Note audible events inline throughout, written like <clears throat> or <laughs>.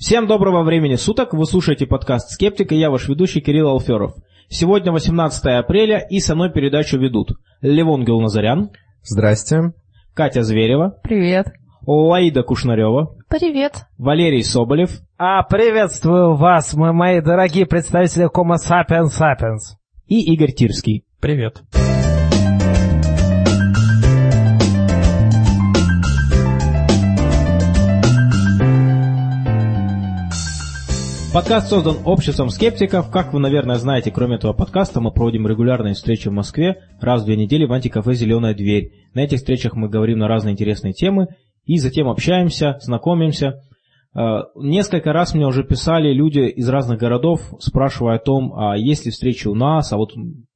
Всем доброго времени суток, вы слушаете подкаст «Скептик» и я ваш ведущий Кирилл Алферов. Сегодня 18 апреля и со мной передачу ведут Левон Гелназарян. Здрасте. Катя Зверева. Привет. Лаида Кушнарева. Привет. Валерий Соболев. А, приветствую вас, мы, мои дорогие представители Homo sapiens sapiens. И Игорь Тирский. Привет. Подкаст создан обществом скептиков. Как вы, наверное, знаете, кроме этого подкаста мы проводим регулярные встречи в Москве раз в две недели в антикафе «Зеленая дверь». На этих встречах мы говорим на разные интересные темы и затем общаемся, знакомимся. Э, несколько раз мне уже писали люди из разных городов, спрашивая о том, а есть ли встречи у нас, а вот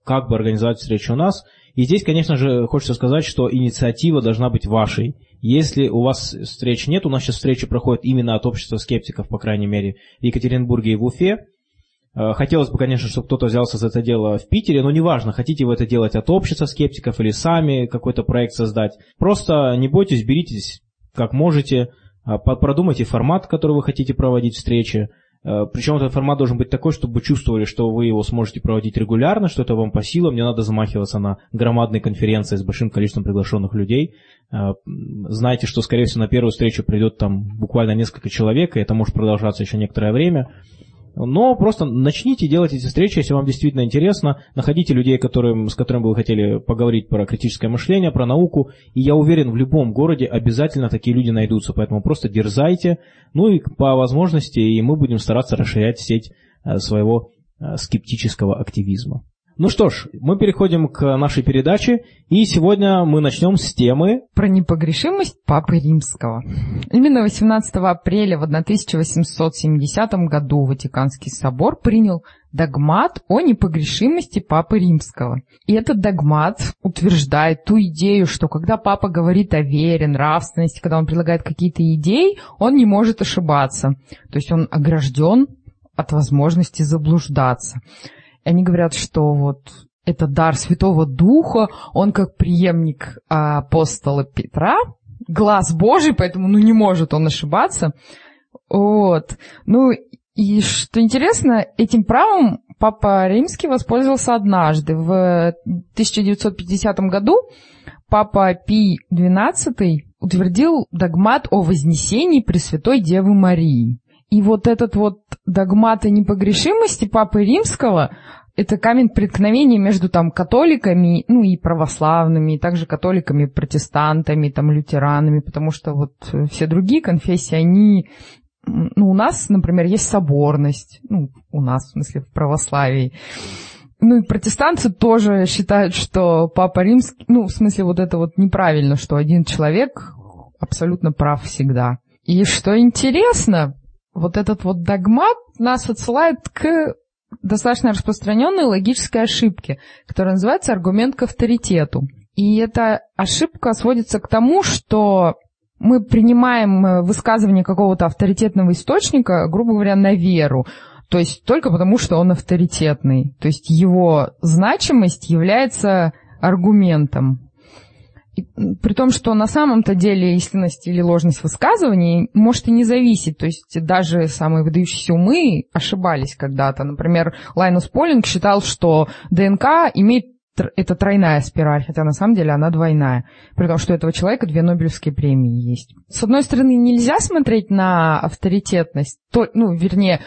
как бы организовать встречу у нас. И здесь, конечно же, хочется сказать, что инициатива должна быть вашей. Если у вас встреч нет, у нас сейчас встречи проходят именно от общества скептиков, по крайней мере, в Екатеринбурге и в Уфе. Э, хотелось бы, конечно, чтобы кто-то взялся за это дело в Питере, но неважно, хотите вы это делать от общества скептиков или сами какой-то проект создать. Просто не бойтесь, беритесь как можете, э, продумайте формат, который вы хотите проводить встречи, Причем этот формат должен быть такой, чтобы вы чувствовали, что вы его сможете проводить регулярно, что это вам по силам, не надо замахиваться на громадные конференции с большим количеством приглашенных людей. Э, Знайте, что, скорее всего, на первую встречу придет там буквально несколько человек, и это может продолжаться еще некоторое время. Но просто начните делать эти встречи, если вам действительно интересно. Находите людей, которым, с которыми вы хотели поговорить про критическое мышление, про науку. И я уверен, в любом городе обязательно такие люди найдутся. Поэтому просто дерзайте. Ну и по возможности и мы будем стараться расширять сеть э, своего э, скептического активизма. Ну что ж, мы переходим к нашей передаче, и сегодня мы начнем с темы... Про непогрешимость Папы Римского. Именно 18 апреля в 1870 году Ватиканский собор принял догмат о непогрешимости Папы Римского. И этот догмат утверждает ту идею, что когда Папа говорит о вере, нравственности, когда он предлагает какие-то идеи, он не может ошибаться. То есть он огражден от возможности заблуждаться. Они говорят, что вот это дар Святого Духа, он как преемник апостола Петра, глаз Божий, поэтому ну не может он ошибаться. Вот. Ну и что интересно, этим правом Папа Римский воспользовался однажды. В 1950 году Папа Пий XII утвердил догмат о вознесении Пресвятой Девы Марии. И вот этот вот догмат о непогрешимости Папы Римского это камень преткновения между там католиками, ну и православными, и также католиками, протестантами, там лютеранами, потому что вот все другие конфессии, они, ну у нас, например, есть соборность, ну у нас, в смысле, в православии. Ну и протестанты тоже считают, что Папа Римский, ну в смысле вот это вот неправильно, что один человек абсолютно прав всегда. И что интересно, вот этот вот догмат нас отсылает к достаточно распространенной логической ошибки, которая называется аргумент к авторитету. И эта ошибка сводится к тому, что мы принимаем э, высказывание какого-то авторитетного источника, грубо говоря, на веру. То есть только потому, что он авторитетный. То есть его значимость является аргументом. При том, что на самом-то деле истинность или ложность высказываний может и не зависеть. То есть даже самые выдающиеся умы ошибались когда-то. Например, Лайнус Полинг считал, что ДНК имеет это тройная спираль, хотя на самом деле она двойная. При том, что у этого человека две Нобелевские премии есть. С одной стороны, нельзя смотреть на авторитетность, то, ну, вернее,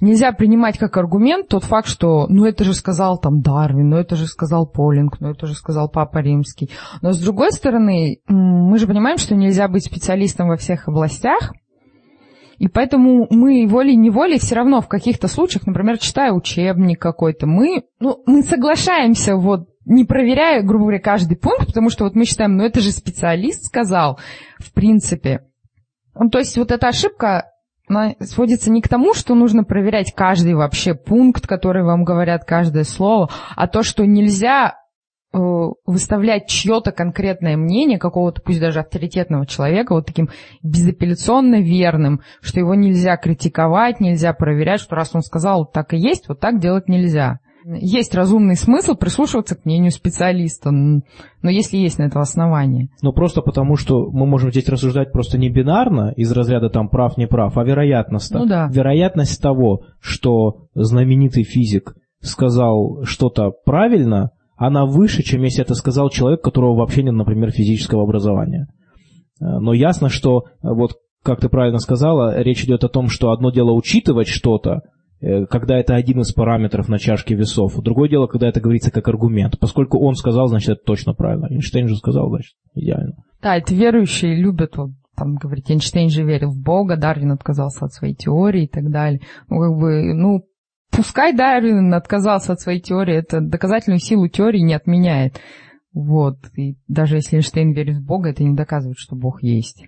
нельзя принимать как аргумент тот факт, что ну это же сказал там Дарвин, ну это же сказал Полинг, ну это же сказал Папа Римский. Но с другой стороны, мы же понимаем, что нельзя быть специалистом во всех областях, и поэтому мы волей-неволей все равно в каких-то случаях, например, читая учебник какой-то, мы, ну, мы соглашаемся вот не проверяя, грубо говоря, каждый пункт, потому что вот мы считаем, ну это же специалист сказал, в принципе. Ну, то есть вот эта ошибка, сводится не к тому, что нужно проверять каждый вообще пункт, который вам говорят каждое слово, а то, что нельзя э, выставлять чье-то конкретное мнение какого-то, пусть даже авторитетного человека, вот таким безапелляционно верным, что его нельзя критиковать, нельзя проверять, что раз он сказал, так и есть, вот так делать нельзя. Есть разумный смысл прислушиваться к мнению специалиста, но если есть на это основание. Ну, просто потому, что мы можем здесь рассуждать просто не бинарно, из разряда там прав-не прав, а вероятность. Ну да. Вероятность того, что знаменитый физик сказал что-то правильно, она выше, чем если это сказал человек, у которого вообще нет, например, физического образования. Э, Но ясно, что, э, вот как ты правильно сказала, речь идет о том, что одно дело учитывать что-то, когда это один из параметров на чашке весов. Другое дело, когда это говорится как аргумент. Поскольку он сказал, значит, это точно правильно. Эйнштейн же сказал, значит, идеально. Да, это верующие любят вот, там говорить, Эйнштейн же верил в Бога, Дарвин отказался от своей теории и так далее. Ну, как бы, ну, пускай Дарвин отказался от своей теории, это доказательную силу теории не отменяет. Вот. И даже если Эйнштейн верит в Бога, это не доказывает, что Бог есть.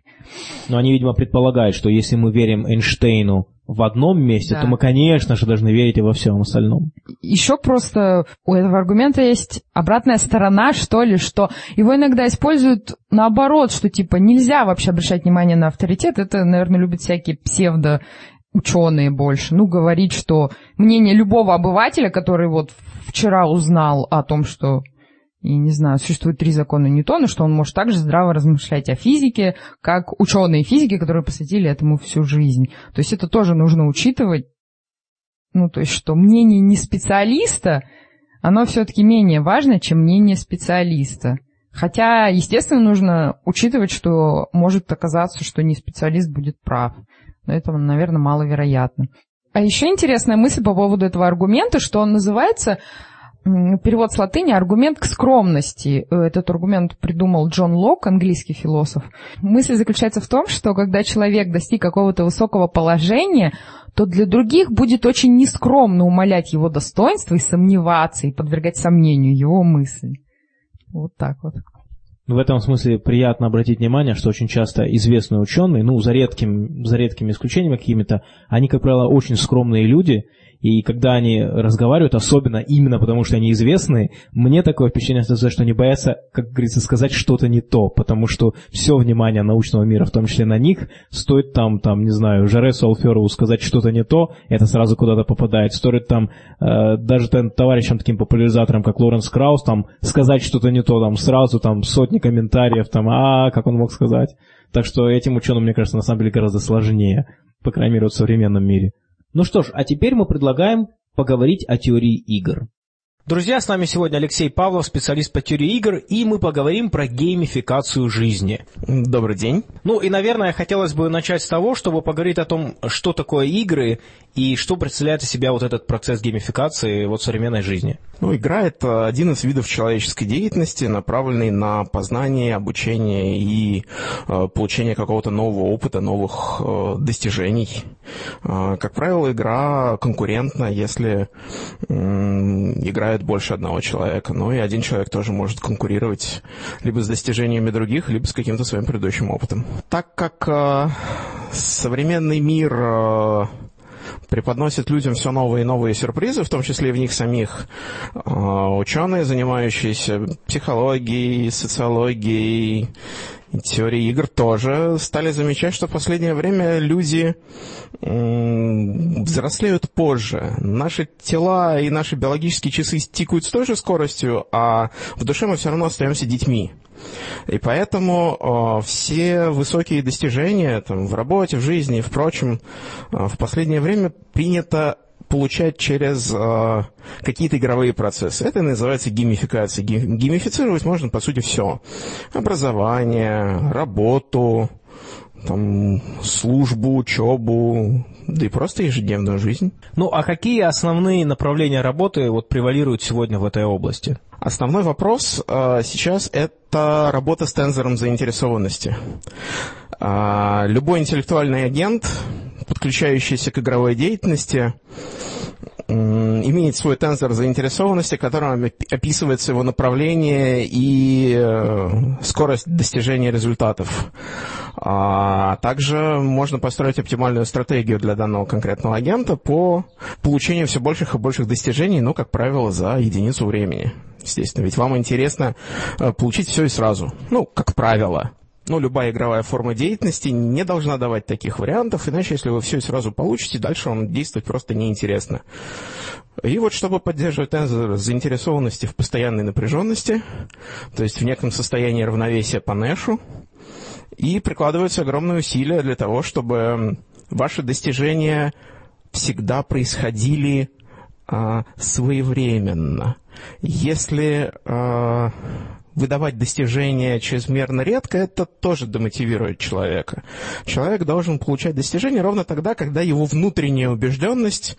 Но они, видимо, предполагают, что если мы верим Эйнштейну в одном месте, Да. то мы, конечно же, должны верить и во всем остальном. Еще просто у этого аргумента есть обратная сторона, что ли, что его иногда используют наоборот, что типа нельзя вообще обращать внимание на авторитет. Это, наверное, любят всякие псевдо ученые больше. Ну, говорить, что мнение любого обывателя, который вот вчера узнал о том, что и не знаю, существует три закона Ньютона, что он может также здраво размышлять о физике, как ученые физики, которые посвятили этому всю жизнь. То есть это тоже нужно учитывать. Ну, то есть, что мнение не специалиста, оно все-таки менее важно, чем мнение специалиста. Хотя, естественно, нужно учитывать, что может оказаться, что не специалист будет прав. Но это, наверное, маловероятно. А еще интересная мысль по поводу этого аргумента, что он называется перевод с латыни «аргумент к скромности». Э, Этот аргумент придумал Джон Лок, английский философ. Мысль заключается в том, что когда человек достиг какого-то высокого положения, то для других будет очень нескромно умалять его достоинство и сомневаться, и подвергать сомнению его мысли. Вот так вот. В этом смысле приятно обратить внимание, что очень часто известные ученые, ну, за, редким, за редкими исключениями какими-то, они, как правило, очень скромные люди, и когда они разговаривают, особенно именно потому, что они известные, мне такое впечатление остается, что они боятся, как говорится, сказать что-то не то, потому что все внимание научного мира, в том числе на них, стоит там, там, не знаю, Жаресу Алферову сказать что-то не то, это сразу куда-то попадает. Стоит там э, даже там, товарищам таким популяризаторам, как Лоренс Краус, там, сказать что-то не то, там, сразу там сотни комментариев, там, а, как он мог сказать. Так что этим ученым, мне кажется, на самом деле гораздо сложнее, по крайней мере, в современном мире. Ну что ж, а теперь мы предлагаем поговорить о теории игр. Друзья, с нами сегодня Алексей Павлов, специалист по теории игр, и мы поговорим про геймификацию жизни. Добрый день. Ну и, наверное, хотелось бы начать с того, чтобы поговорить о том, что такое игры и что представляет из себя вот этот процесс геймификации вот в современной жизни. Ну, игра — это один из видов человеческой деятельности, направленный на познание, обучение и э, получение какого-то нового опыта, новых э, достижений. Э, как правило, игра конкурентна, если играет больше одного человека. Ну и один человек тоже может конкурировать либо с достижениями других, либо с каким-то своим предыдущим опытом. Так как э, современный мир... э, преподносит людям все новые и новые сюрпризы, в том числе и в них самих. Ученые, занимающиеся психологией, социологией, и теорией игр тоже стали замечать, что в последнее время люди взрослеют позже. Наши тела и наши биологические часы тикают с той же скоростью, а в душе мы все равно остаемся детьми. И поэтому э, все высокие достижения там, в работе, в жизни и впрочем, э, в последнее время принято получать через э, какие-то игровые процессы. Это называется геймификация. Гейм- Геймифицировать можно, по сути, все. Образование, работу, там, службу, учебу, да и просто ежедневную жизнь. Ну а какие основные направления работы вот превалируют сегодня в этой области? Основной вопрос э, сейчас это работа с тензором заинтересованности. А, любой интеллектуальный агент, подключающийся к игровой деятельности, имеет свой тензор заинтересованности, которым опи- описывается его направление и э, скорость достижения результатов. А также можно построить оптимальную стратегию для данного конкретного агента по получению все больших и больших достижений, ну, как правило, за единицу времени. Естественно, ведь вам интересно э, получить все и сразу. Ну, как правило. Ну, любая игровая форма деятельности не должна давать таких вариантов, иначе, если вы все сразу получите, дальше вам действовать просто неинтересно. И вот чтобы поддерживать тензор заинтересованности в постоянной напряженности, то есть в неком состоянии равновесия по Нэшу, и прикладываются огромные усилия для того, чтобы ваши достижения всегда происходили а, своевременно. Если а, выдавать достижения чрезмерно редко, это тоже демотивирует человека. Человек должен получать достижения ровно тогда, когда его внутренняя убежденность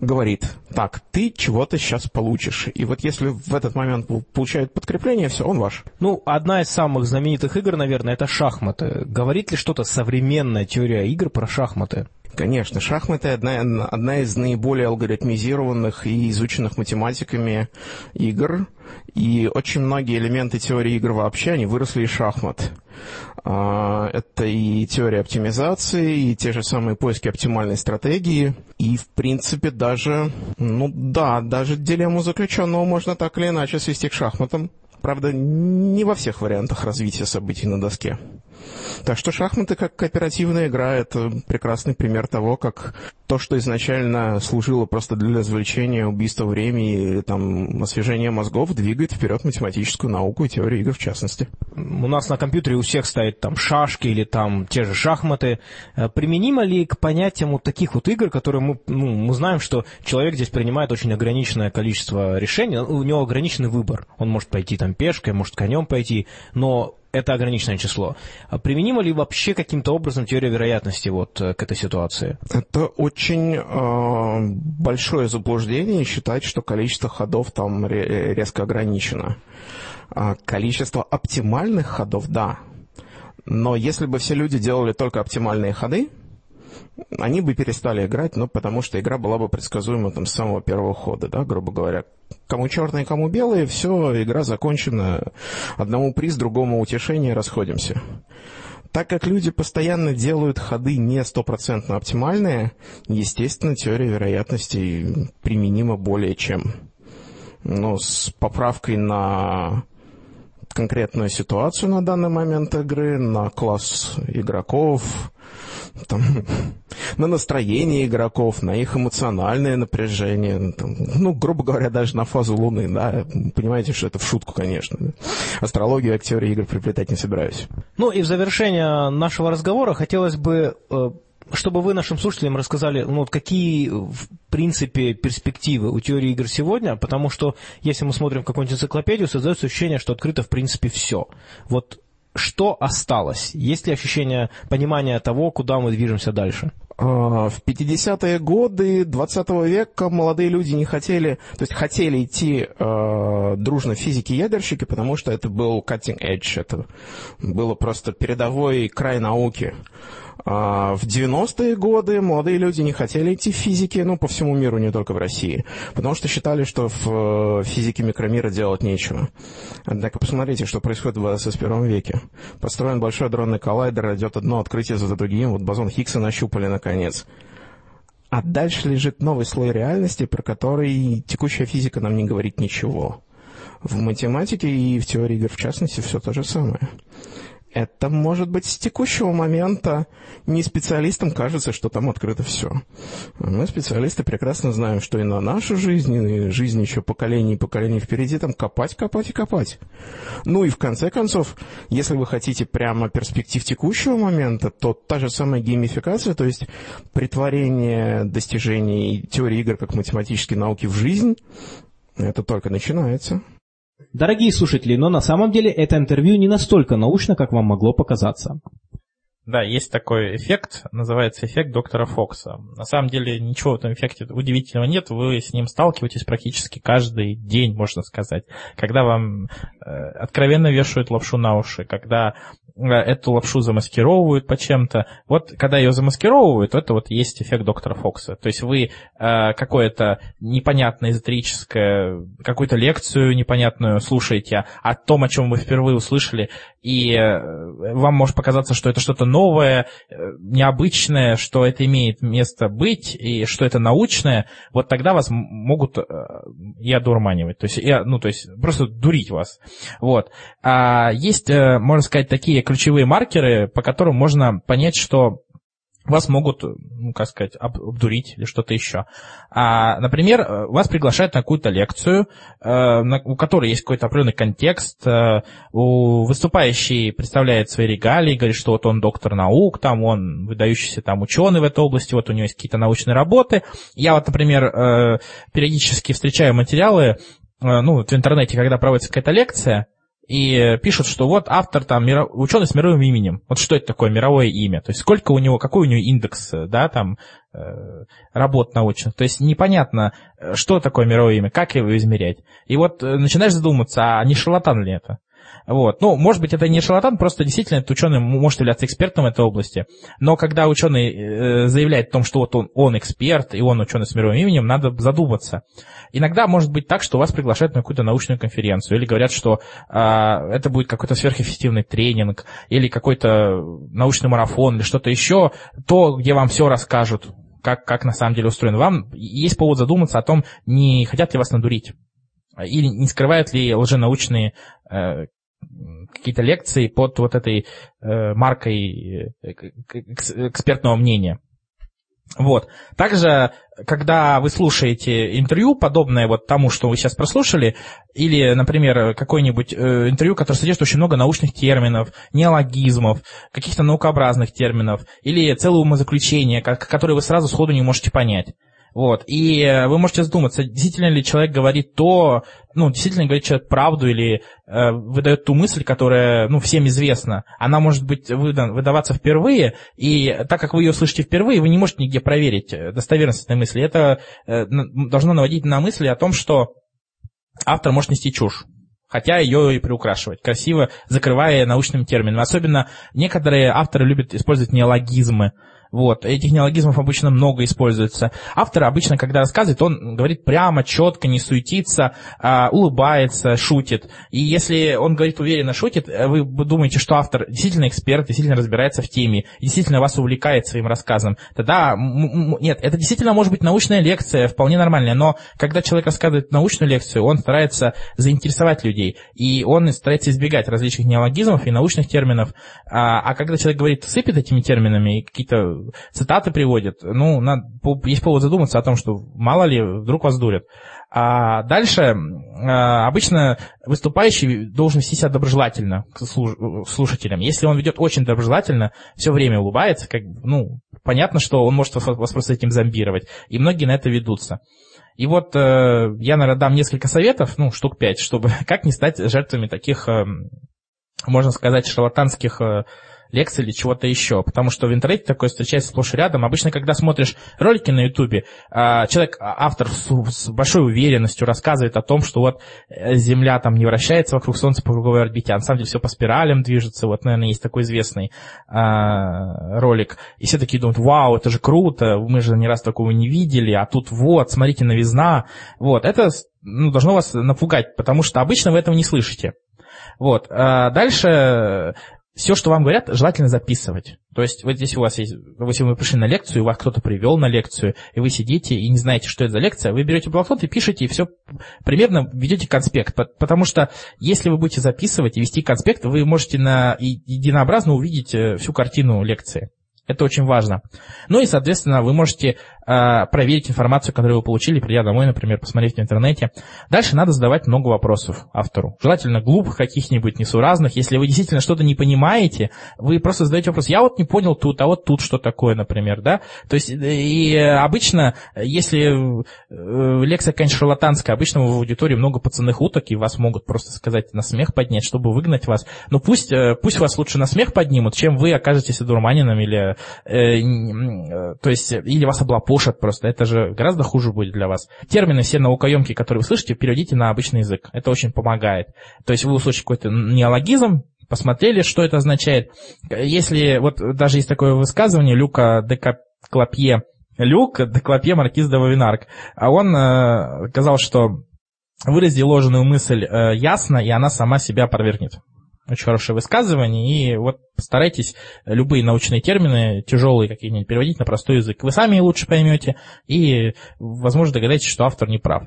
говорит, так, ты чего-то сейчас получишь. И вот если в этот момент получает подкрепление, все, он ваш. Ну, одна из самых знаменитых игр, наверное, это шахматы. Говорит ли что-то современная теория игр про шахматы? Конечно, шахматы одна, одна из наиболее алгоритмизированных и изученных математиками игр. И очень многие элементы теории игр вообще, они выросли из шахмат. А, это и теория оптимизации, и те же самые поиски оптимальной стратегии. И, в принципе, даже, ну да, даже дилемму заключенного можно так или иначе свести к шахматам. Правда, не во всех вариантах развития событий на доске. Так что шахматы как кооперативная игра – это прекрасный пример того, как то, что изначально служило просто для развлечения, убийства времени там освежения мозгов, двигает вперед математическую науку и теорию игр в частности. У нас на компьютере у всех стоят там шашки или там те же шахматы. Э, применимо ли к понятиям вот таких вот игр, которые мы, ну, мы знаем, что человек здесь принимает очень ограниченное количество решений, у него ограниченный выбор. Он может пойти там пешкой, может конем пойти, но это ограниченное число. А применимо ли вообще каким-то образом теория вероятности вот э, к этой ситуации? Это очень э, большое заблуждение считать, что количество ходов там резко ограничено. А количество оптимальных ходов, да. Но если бы все люди делали только оптимальные ходы, они бы перестали играть, ну, потому что игра была бы предсказуема там с самого первого хода, да, грубо говоря. Кому черные, кому белые, все, игра закончена. Одному приз, другому утешение, расходимся. Так как люди постоянно делают ходы не стопроцентно оптимальные, естественно, теория вероятности применима более чем. Но с поправкой на конкретную ситуацию на данный момент игры, на класс игроков, там, <laughs> на настроение игроков, на их эмоциональное напряжение, там, ну, грубо говоря, даже на фазу Луны, да, понимаете, что это в шутку, конечно. Да? Астрологию я к теории игр приплетать не собираюсь. Ну и в завершение нашего разговора хотелось бы э, чтобы вы нашим слушателям рассказали, ну, вот какие, в принципе, перспективы у теории игр сегодня, потому что, если мы смотрим какую-нибудь энциклопедию, создается ощущение, что открыто, в принципе, все. Вот что осталось? Есть ли ощущение понимания того, куда мы движемся дальше? А, в 50-е годы 20 века молодые люди не хотели, то есть хотели идти э, дружно физики-ядерщики, потому что это был cutting edge, это было просто передовой край науки. А в 90-е годы молодые люди не хотели идти в физике, ну, по всему миру, не только в России, потому что считали, что в э, физике микромира делать нечего. Однако посмотрите, что происходит в 21 веке. Построен большой дронный коллайдер, идет одно открытие за другим, вот бозон Хиггса нащупали наконец. А дальше лежит новый слой реальности, про который текущая физика нам не говорит ничего. В математике и в теории игр, в частности, все то же самое. Это может быть с текущего момента не специалистам кажется, что там открыто все. Мы, специалисты, прекрасно знаем, что и на нашу жизнь, и жизнь еще поколений и поколений впереди там копать, копать и копать. Ну и в конце концов, если вы хотите прямо перспектив текущего момента, то та же самая геймификация, то есть притворение достижений теории игр как математической науки в жизнь, это только начинается. Дорогие слушатели, но на самом деле это интервью не настолько научно, как вам могло показаться. Да, есть такой эффект, называется эффект доктора Фокса. На самом деле ничего в этом эффекте удивительного нет, вы с ним сталкиваетесь практически каждый день, можно сказать. Когда вам э, откровенно вешают лапшу на уши, когда эту лапшу замаскировывают по чем-то. Вот когда ее замаскировывают, это вот есть эффект доктора Фокса. То есть вы э, какое-то непонятное эзотерическое, какую-то лекцию непонятную слушаете о том, о чем вы впервые услышали, и э, вам может показаться, что это что-то новое, э, необычное, что это имеет место быть, и что это научное, вот тогда вас могут э, и одурманивать, то есть, и, ну, то есть просто дурить вас. Вот. А есть, можно сказать, такие ключевые маркеры, по которым можно понять, что вас могут, ну, как сказать, обдурить или что-то еще. А, например, вас приглашают на какую-то лекцию, э, у которой есть какой-то определенный контекст, э, у выступающий представляет свои регалии, говорит, что вот он доктор наук, там он выдающийся там ученый в этой области, вот у него есть какие-то научные работы. Я вот, например, э, периодически встречаю материалы, ну, в интернете, когда проводится какая-то лекция, и пишут, что вот автор там миро... ученый с мировым именем. Вот что это такое мировое имя? То есть сколько у него, какой у него индекс, да, там э, работ научных. То есть непонятно, что такое мировое имя, как его измерять. И вот э, начинаешь задуматься, а не шарлатан ли это? Вот. Ну, может быть, это не шарлатан, просто действительно этот ученый может являться экспертом в этой области. Но когда ученый э, заявляет о том, что вот он, он эксперт, и он ученый с мировым именем, надо задуматься. Иногда может быть так, что вас приглашают на какую-то научную конференцию, или говорят, что э, это будет какой-то сверхэффективный тренинг, или какой-то научный марафон, или что-то еще, то, где вам все расскажут, как, как на самом деле устроено. Вам есть повод задуматься о том, не хотят ли вас надурить. Или не скрывают ли лженаучные э, какие-то лекции под вот этой э, маркой э, экспертного мнения. Вот. Также, когда вы слушаете интервью, подобное вот тому, что вы сейчас прослушали, или, например, какое-нибудь э, интервью, которое содержит очень много научных терминов, неологизмов, каких-то наукообразных терминов, или целое умозаключение, которое вы сразу сходу не можете понять. Вот. И э, вы можете задуматься, действительно ли человек говорит то, ну, действительно говорит человек правду или э, выдает ту мысль, которая, ну, всем известна. Она может быть выдан, выдаваться впервые, и так как вы ее слышите впервые, вы не можете нигде проверить э, достоверность этой мысли. Это э, должно наводить на мысли о том, что автор может нести чушь хотя ее и приукрашивать, красиво закрывая научными терминами. Особенно некоторые авторы любят использовать неологизмы. Вот. Этих неологизмов обычно много используется. Автор обычно, когда рассказывает, он говорит прямо, четко, не суетится, а, улыбается, шутит. И если он говорит уверенно, шутит, э, вы думаете, что автор действительно эксперт, действительно разбирается в теме, действительно вас увлекает своим рассказом, тогда нет, это действительно может быть научная лекция, вполне нормальная, но когда человек рассказывает научную лекцию, он старается заинтересовать людей, и он старается избегать различных неологизмов и научных терминов, а, а когда человек говорит, сыпет этими терминами и какие-то цитаты приводит, ну, надо, есть повод задуматься о том, что мало ли, вдруг вас дурят. А дальше а, обычно выступающий должен вести себя доброжелательно к слушателям. Если он ведет очень доброжелательно, все время улыбается, как, ну, понятно, что он может вас просто этим зомбировать. И многие на это ведутся. И вот э, я, наверное, дам несколько советов, ну, штук пять, чтобы <laughs> как не стать жертвами таких, э, можно сказать, шарлатанских э, лекций или чего-то еще. Потому что в интернете такое встречается сплошь и рядом. Обычно, когда смотришь ролики на ютубе, а, человек, а, автор с большой уверенностью рассказывает о том, что вот э, Земля там не вращается вокруг Солнца по круговой орбите, а на самом деле все по спиралям движется. Вот, наверное, есть такой известный а, ролик. И все такие думают, вау, это же круто, мы же ни раз такого не видели, а тут вот, смотрите, новизна. Вот, это ну, должно вас напугать, потому что обычно вы этого не слышите. Вот. дальше все, что вам говорят, желательно записывать. То есть, вот здесь у вас есть, если вы пришли на лекцию, и вас кто-то привел на лекцию, и вы сидите и не знаете, что это за лекция, вы берете блокнот и пишете, и все примерно ведете конспект. Потому что, если вы будете записывать и вести конспект, вы можете на единообразно увидеть э, всю картину лекции. Это очень важно. Ну и, соответственно, вы можете э, проверить информацию, которую вы получили, придя домой, например, посмотреть в интернете. Дальше надо задавать много вопросов автору. Желательно глупых каких-нибудь, несуразных. Если вы действительно что-то не понимаете, вы просто задаете вопрос, я вот не понял тут, а вот тут что такое, например, да? То есть, э, и обычно, если э, лекция, конечно, шарлатанская, обычно в аудитории много пацанных уток, и вас могут просто сказать на смех поднять, чтобы выгнать вас. Но пусть, э, пусть вас лучше на смех поднимут, чем вы окажетесь одурманенным или Э, э, то есть, или вас облапошат просто, это же гораздо хуже будет для вас. Термины все наукоемкие, которые вы слышите, переводите на обычный язык, это очень помогает. То есть вы услышите какой-то неологизм, посмотрели, что это означает. Если, вот даже есть такое высказывание Люка Декаклапье, Люк Деклапье Маркиз де Вавинарк, а он э, сказал, что вырази ложную мысль э, ясно, и она сама себя опровергнет. Очень хорошее высказывание, и вот постарайтесь любые научные термины, тяжелые какие-нибудь, переводить на простой язык. Вы сами лучше поймете, и, возможно, догадаетесь, что автор не прав.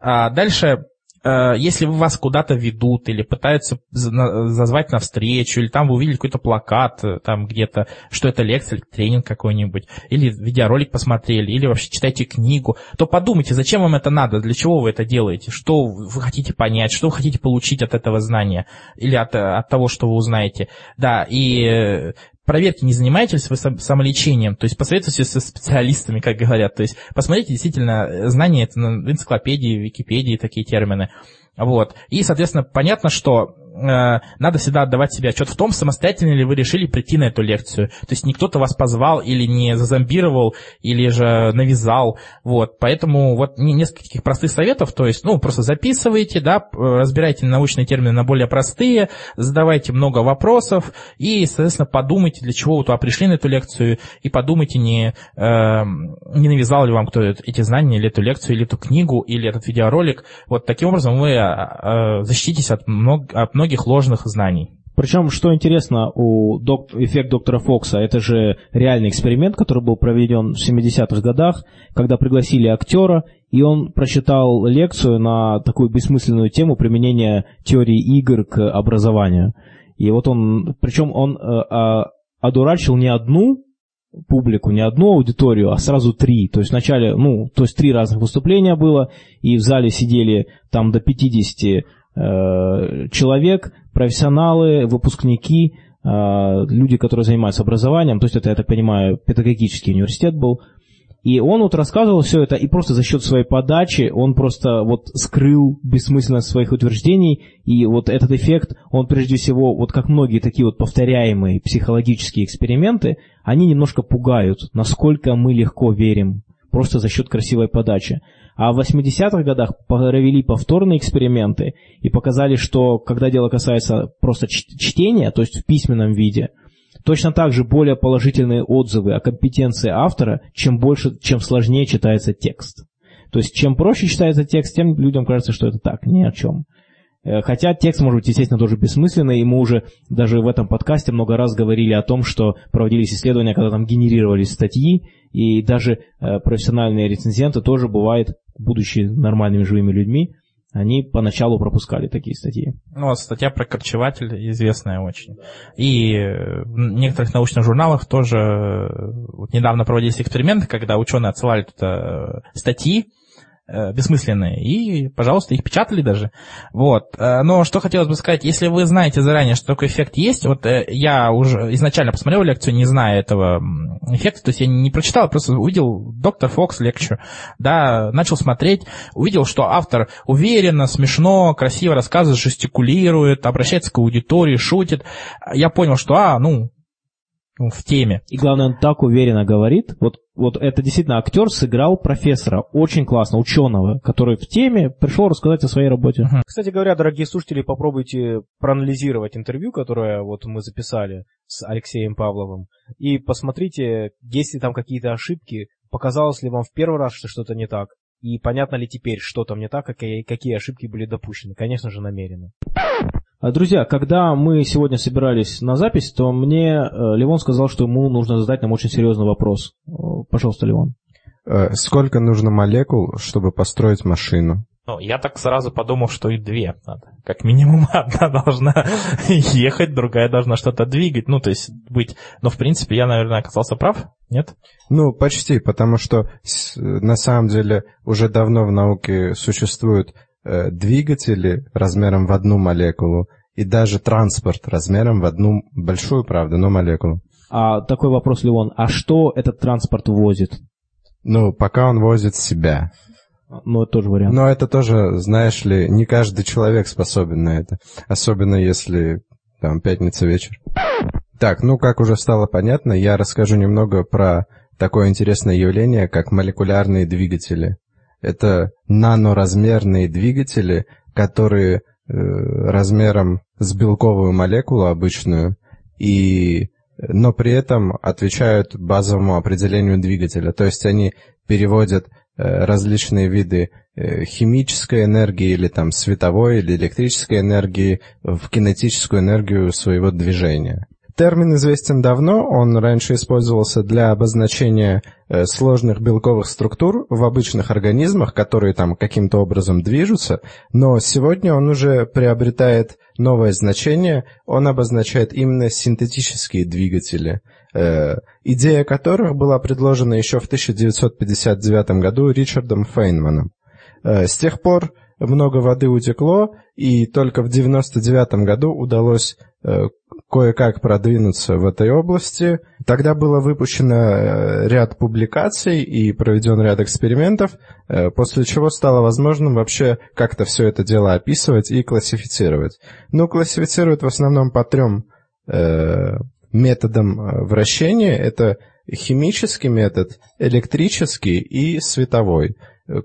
А дальше если вас куда-то ведут или пытаются зазвать на встречу, или там вы увидели какой-то плакат э, там где-то, что это лекция тренинг какой-нибудь, или видеоролик посмотрели, или вообще читаете книгу, то подумайте, зачем вам это надо, для чего вы это делаете, что вы хотите понять, что вы хотите получить от этого знания или от, от того, что вы узнаете. Да, и э, проверьте, не занимаетесь вы самолечением, то есть посоветуйтесь со специалистами, как говорят, то есть посмотрите действительно э, знания это на энциклопедии, Википедии, такие термины. Вот. И, соответственно, понятно, что надо всегда отдавать себе отчет в том, самостоятельно ли вы решили прийти на эту лекцию. То есть не кто-то вас позвал или не зазомбировал, или же навязал. Вот. Поэтому вот несколько таких простых советов. То есть, ну, просто записывайте, да, разбирайте научные термины на более простые, задавайте много вопросов и, соответственно, подумайте, для чего вы туда пришли на эту лекцию, и подумайте, не, э, не навязал ли вам кто эти знания, или эту лекцию, или эту книгу, или этот видеоролик. Вот таким образом вы э, защититесь от, много, от многих многих ложных знаний. Причем, что интересно, у док... эффект доктора Фокса, это же реальный эксперимент, который был проведен в 70-х годах, когда пригласили актера, и он прочитал лекцию на такую бессмысленную тему применения теории игр к образованию. И вот он, причем он э, э, одурачил не одну публику, не одну аудиторию, а сразу три. То есть вначале, ну, то есть три разных выступления было, и в зале сидели там до 50 Э, человек, профессионалы, выпускники, э, люди, которые занимаются образованием, то есть это, я так понимаю, педагогический университет был, и он вот рассказывал все это, и просто за счет своей подачи он просто вот скрыл бессмысленность своих утверждений, и вот этот эффект, он прежде всего, вот как многие такие вот повторяемые психологические эксперименты, они немножко пугают, насколько мы легко верим, просто за счет красивой подачи. А в 80-х годах провели повторные эксперименты и показали, что когда дело касается просто чтения, то есть в письменном виде, точно так же более положительные отзывы о компетенции автора, чем больше, чем сложнее читается текст. То есть чем проще читается текст, тем людям кажется, что это так, ни о чем. Э, хотя текст может быть, естественно, тоже бессмысленный, и мы уже даже в этом подкасте много раз говорили о том, что проводились исследования, когда там генерировались статьи, и даже э, профессиональные рецензенты тоже бывает, будучи нормальными живыми людьми, они поначалу пропускали такие статьи. Ну, вот статья про корчеватель известная очень. И в некоторых научных журналах тоже вот недавно проводились эксперименты, когда ученые отсылали туда статьи, Э, бессмысленные. И, пожалуйста, их печатали даже. Вот. Э, но что хотелось бы сказать, если вы знаете заранее, что такой эффект есть, вот э, я уже изначально посмотрел лекцию, не зная этого эффекта, то есть я не прочитал, просто увидел доктор Фокс лекцию, да, начал смотреть, увидел, что автор уверенно, смешно, красиво рассказывает, жестикулирует, обращается к аудитории, шутит. Я понял, что, а, ну, в теме. И главное, он так уверенно говорит. Вот, вот это действительно актер сыграл профессора, очень классно, ученого, который в теме пришел рассказать о своей работе. Кстати говоря, дорогие слушатели, попробуйте проанализировать интервью, которое вот мы записали с Алексеем Павловым, и посмотрите, есть ли там какие-то ошибки, показалось ли вам в первый раз, что что-то не так, и понятно ли теперь, что там не так, какие, какие ошибки были допущены. Конечно же, намеренно. А, друзья, когда мы сегодня собирались на запись, то мне э, Левон сказал, что ему нужно задать нам очень серьезный вопрос. Пожалуйста, Левон. Э, сколько нужно молекул, чтобы построить машину? Ну, я так сразу подумал, что и две надо. Как минимум <laughs> одна должна ехать, другая должна что-то двигать. Ну, то есть быть... Но, в принципе, я, наверное, оказался прав, нет? Ну, почти, потому что на самом деле уже давно в науке существуют Э, двигатели размером в одну молекулу и даже транспорт размером в одну большую, правда, но молекулу. А такой вопрос, Леон, а что этот транспорт возит? Ну, пока он возит себя. Ну, это тоже вариант. Но это тоже, знаешь ли, не каждый человек способен на это. Особенно если там пятница вечер. Так, ну, как уже стало понятно, я расскажу немного про такое интересное явление, как молекулярные двигатели. Это наноразмерные двигатели, которые э, размером с белковую молекулу обычную, и, но при этом отвечают базовому определению двигателя. То есть они переводят э, различные виды э, химической энергии или там световой или электрической энергии в кинетическую энергию своего движения. Термин известен давно, он раньше использовался для обозначения э, сложных белковых структур в обычных организмах, которые там каким-то образом движутся, но сегодня он уже приобретает новое значение, он обозначает именно синтетические двигатели, э, идея которых была предложена еще в 1959 году Ричардом Фейнманом. Э, с тех пор много воды утекло, и только в 1999 году удалось кое-как продвинуться в этой области. Тогда было выпущено э, ряд публикаций и проведен ряд экспериментов, э, после чего стало возможным вообще как-то все это дело описывать и классифицировать. Ну, классифицируют в основном по трем методам вращения. Это химический метод, электрический и световой.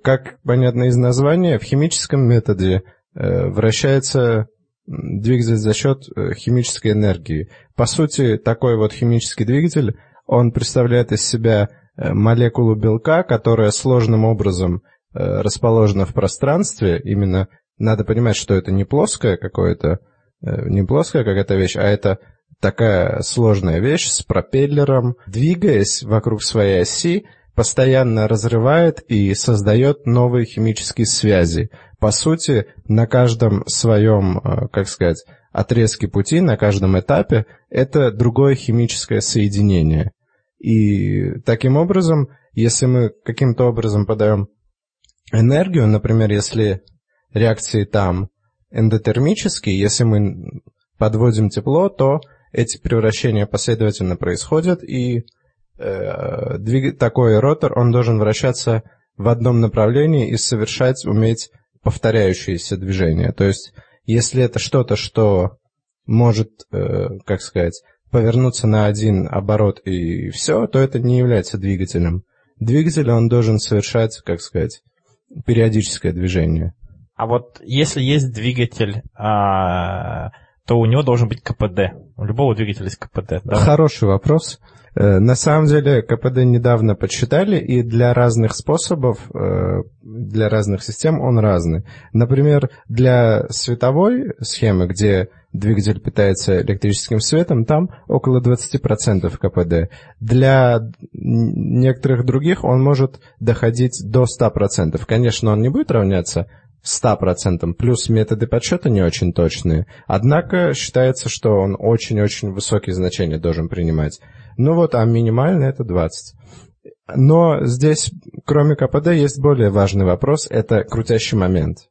Как понятно из названия, в химическом методе э, вращается двигатель за счет э, химической энергии. По сути, такой вот химический двигатель, он представляет из себя э, молекулу белка, которая сложным образом расположена в пространстве. Именно надо понимать, что это не плоская какое-то, не плоская какая-то вещь, а это такая сложная вещь с пропеллером, двигаясь вокруг своей оси, постоянно разрывает и создает новые химические связи. По сути, на каждом своем, э, как сказать, отрезке пути, на каждом этапе, это другое химическое соединение. И таким образом, если мы каким-то образом подаем энергию, например, если реакции там эндотермические, если мы подводим тепло, то эти превращения последовательно происходят, и э, такой ротор, он должен вращаться в одном направлении и совершать, уметь повторяющиеся движения. То есть, если это что-то, что может, э, как сказать, повернуться на один оборот и все, то это не является двигателем. Двигатель, он должен совершать, как сказать, периодическое движение. А вот если есть двигатель, а, то у него должен быть КПД. У любого двигателя есть КПД. Да? Хороший вопрос. Э, на самом деле КПД недавно подсчитали, и для разных способов, э, для разных систем он разный. Например, для световой схемы, где двигатель питается электрическим светом, там около 20% КПД. Для некоторых других он может доходить до 100%. Конечно, он не будет равняться 100%, плюс методы подсчета не очень точные. Однако считается, что он очень-очень высокие значения должен принимать. Ну вот, а минимально это 20. Но здесь, кроме КПД, есть более важный вопрос, это крутящий момент.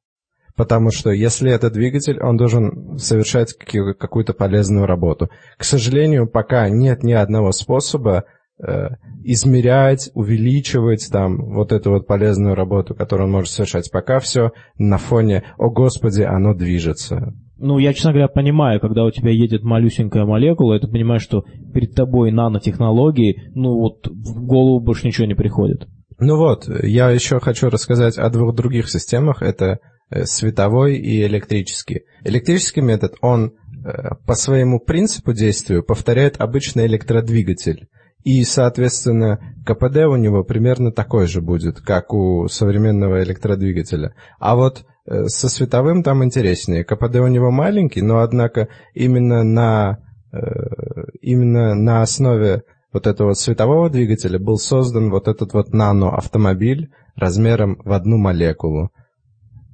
Потому что если это двигатель, он должен совершать какую-то полезную работу. К сожалению, пока нет ни одного способа измерять, увеличивать там вот эту вот полезную работу, которую он может совершать. Пока все на фоне «О Господи, оно движется». Ну, я, честно говоря, понимаю, когда у тебя едет малюсенькая молекула, и ты понимаешь, что перед тобой нанотехнологии, ну вот в голову больше ничего не приходит. Ну вот, я еще хочу рассказать о двух других системах. Это э, световой и электрический. Электрический метод, он э, по своему принципу действия повторяет обычный электродвигатель. И, соответственно, КПД у него примерно такой же будет, как у современного электродвигателя. А вот Э, со световым там интереснее. КПД у него маленький, но однако именно на, э, именно на основе вот этого светового двигателя был создан вот этот вот нано-автомобиль размером в одну молекулу,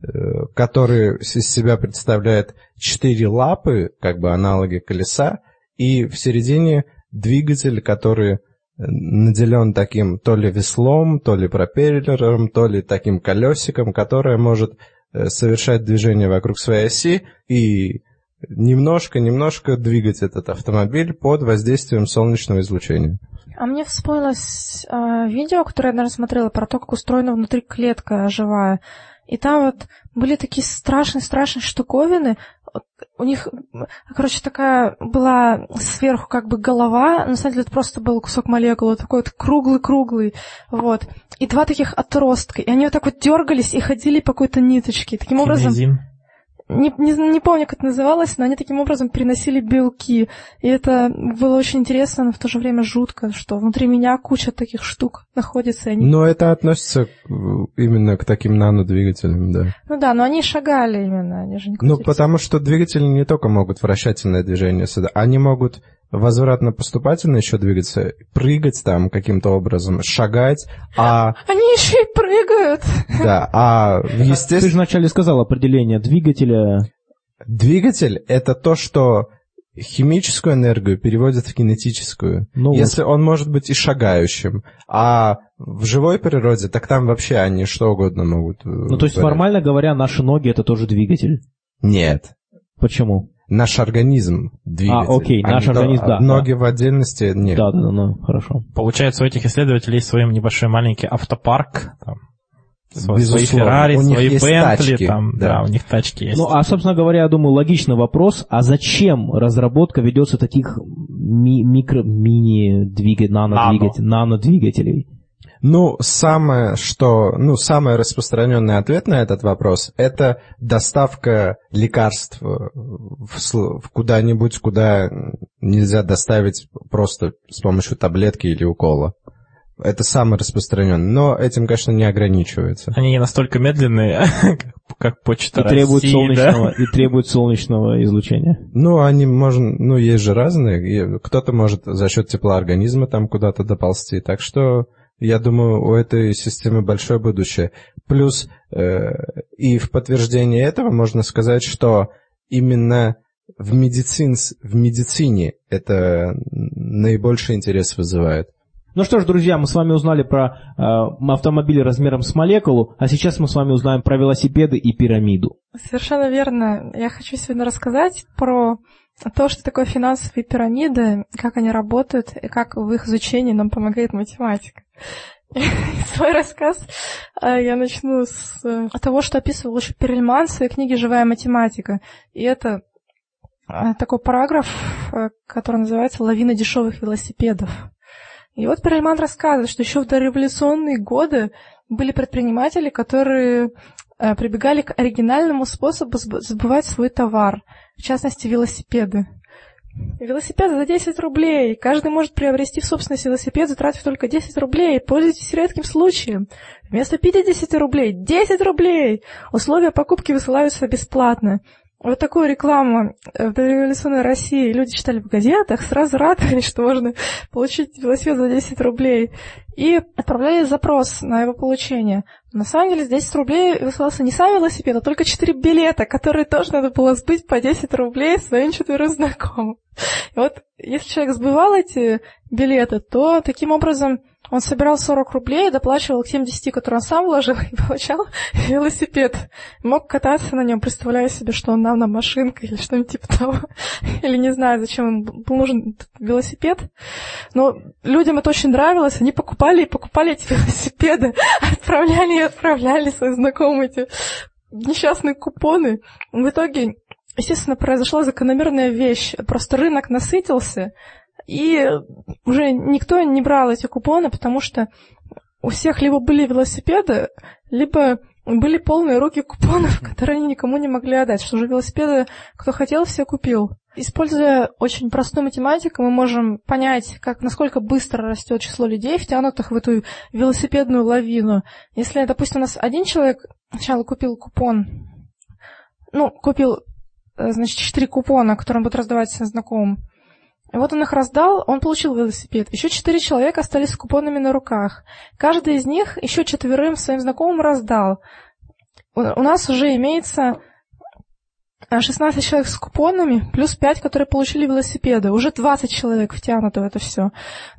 э, который из себя представляет четыре лапы, как бы аналоги колеса, и в середине двигатель, который наделен таким то ли веслом, то ли пропеллером, то ли таким колесиком, которое может Э, совершать движение вокруг своей оси и немножко-немножко двигать этот автомобиль под воздействием солнечного излучения. А мне вспомнилось э, видео, которое я однажды смотрела, про то, как устроена внутри клетка живая. И там вот были такие страшные-страшные штуковины. У них, короче, такая была сверху как бы голова, на самом деле это просто был кусок молекулы, такой вот круглый-круглый, вот. И два таких отростка, и они вот так вот дергались и ходили по какой-то ниточке. Таким образом... не, не, не помню, как это называлось, но они таким образом переносили белки. И это было очень интересно, но в то же время жутко, что внутри меня куча таких штук находится. Они... Но это относится именно к таким нанодвигателям, да. Ну да, но они шагали именно, они же не Ну, потому что двигатели не только могут вращательное движение они могут возвратно-поступательно еще двигаться, прыгать там каким-то образом, шагать, а, Они еще и прыгают. да, а Ты же естественно, вначале сказал определение двигателя. двигатель — это то, что химическую энергию переводит в кинетическую. Ну вот. Если он может быть и шагающим, а в живой природе, так там вообще они что угодно могут. э, Ну, то есть, вытворять. формально говоря, наши ноги это тоже двигатель. Нет. Почему? Наш организм двигатель. А, окей, а наш то- организм, да, Ноги в отдельности нет. Да, да, да, ну, хорошо. Получается, у этих исследователей есть свой небольшой маленький автопарк, там, свои. Феррари, У них свои Бентли, тачки, там, да. да. у них тачки есть. Ну, а, собственно говоря, я думаю, логичный вопрос, а зачем разработка ведется таких ми- микро, мини-двигателей, нанодвигателей, нанодвигателей? Ну, самое, что, ну, самый распространенный ответ на этот вопрос – это доставка лекарств в, в куда-нибудь, куда нельзя доставить просто с помощью таблетки или укола. Это самый распространенный, но этим, конечно, не ограничивается. Они не настолько медленные, <laughs> как, почта И требуют, России, солнечного, да? и требуют солнечного излучения. Ну, они можно, ну, есть же разные. Кто-то может за счет тепла организма там куда-то доползти. Так что, я думаю, у этой системы большое будущее. Плюс, э, и в подтверждение этого можно сказать, что именно в, медицин, в медицине это наибольший интерес вызывает. Ну что ж, друзья, мы с вами узнали про э, автомобили размером с молекулу, а сейчас мы с вами узнаем про велосипеды и пирамиду. Совершенно верно. Я хочу сегодня рассказать про то, что такое финансовые пирамиды, как они работают и как в их изучении нам помогает математика. <laughs> Свой рассказ э, я начну с э, того, что описывал еще Перельман в своей книге «Живая математика». И это э, такой параграф, который называется «Лавина дешевых велосипедов». И вот Перельман рассказывает, что еще в дореволюционные годы были предприниматели, которые прибегали к оригинальному способу сб- сбывать свой товар, в частности, велосипеды. Велосипед за 10 рублей. Каждый может приобрести в собственность велосипед, затратив только 10 рублей. Пользуйтесь редким случаем. Вместо 50 рублей 10 рублей. Условия покупки высылаются бесплатно. Вот такую рекламу э, в дореволюционной России люди читали в газетах, сразу радовались, что можно <laughs> получить велосипед за 10 рублей. И отправляли запрос на его получение. На самом деле, за 10 рублей высылался не сам велосипед, а только 4 билета, которые тоже надо было сбыть по 10 рублей своим четверым знакомым. <laughs> И вот если человек сбывал эти билеты, то таким образом он собирал 40 рублей, доплачивал к тем 10, которые он сам вложил, <laughs> и получал велосипед. Мог кататься на нем, представляя себе, что он нам на машинка или что-нибудь типа того. <laughs> Или не знаю, зачем ему был нужен велосипед. Но людям это очень нравилось, они покупали и покупали эти <laughs> велосипеды, отправляли и отправляли своим знакомым эти несчастные купоны. В итоге, естественно, произошла закономерная вещь. Просто рынок насытился, и уже никто не брал эти купоны, потому что у всех либо были велосипеды, либо были полные руки купонов, <laughs> которые они никому не могли отдать. Что же велосипеды, кто хотел, все купил. Используя очень простую математику, мы можем понять, как, насколько быстро растет число людей, втянутых в эту велосипедную лавину. Если, допустим, у нас один человек сначала купил купон, ну, купил, э, значит, четыре купона, которые он будет раздавать своим знакомым, вот он их раздал, он получил велосипед. Еще четыре человека остались с купонами на руках. Каждый из них еще четверым своим знакомым раздал. У нас уже имеется э, 16 человек с купонами, плюс 5, которые получили велосипеды. Уже 20 человек втянуты в это все.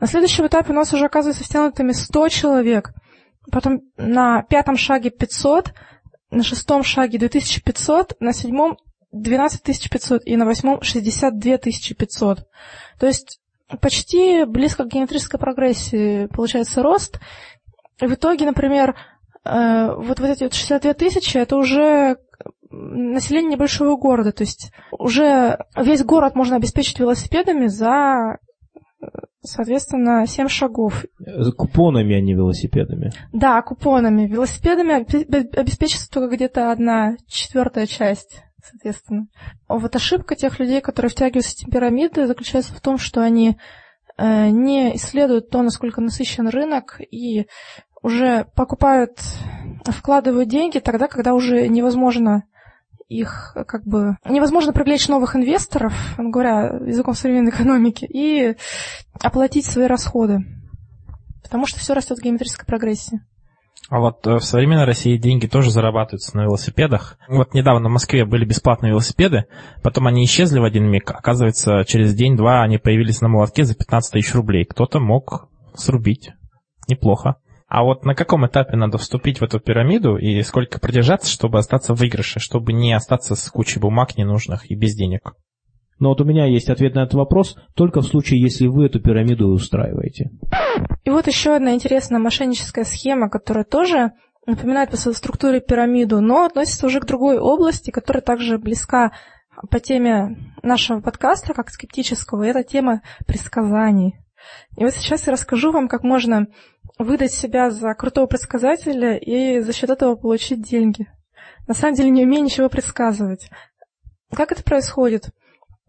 На следующем этапе у нас уже оказывается втянутыми 100 человек. Потом на пятом шаге 500, на шестом шаге 2500, на седьмом 12 500 и на восьмом 62 500. То есть почти близко к геометрической прогрессии получается рост. И в итоге, например, э, вот, вот эти вот 62 тысячи, это уже население небольшого города. То есть уже весь город можно обеспечить велосипедами за, соответственно, 7 шагов. С Купонами, а не велосипедами. Да, купонами. Велосипедами обе- обеспечится только где-то одна четвертая часть соответственно. Вот ошибка тех людей, которые втягиваются в пирамиды, заключается в том, что они э, не исследуют то, насколько насыщен рынок, и уже покупают, вкладывают деньги тогда, когда уже невозможно их как бы невозможно привлечь новых инвесторов, говоря языком современной экономики, и оплатить свои расходы. Потому что все растет в геометрической прогрессии. А вот э, в современной России деньги тоже зарабатываются на велосипедах. Вот недавно в Москве были бесплатные велосипеды, потом они исчезли в один миг. Оказывается, через день-два они появились на молотке за 15 тысяч рублей. Кто-то мог срубить. Неплохо. А вот на каком этапе надо вступить в эту пирамиду и сколько продержаться, чтобы остаться в выигрыше, чтобы не остаться с кучей бумаг ненужных и без денег? Но вот у меня есть ответ на этот вопрос только в случае, если вы эту пирамиду устраиваете. И вот еще одна интересная мошенническая схема, которая тоже напоминает по своей структуре пирамиду, но относится уже к другой области, которая также близка по теме нашего подкаста, как скептического, это тема предсказаний. И вот сейчас я расскажу вам, как можно выдать себя за крутого предсказателя и за счет этого получить деньги. На самом деле не умею ничего предсказывать. Как это происходит?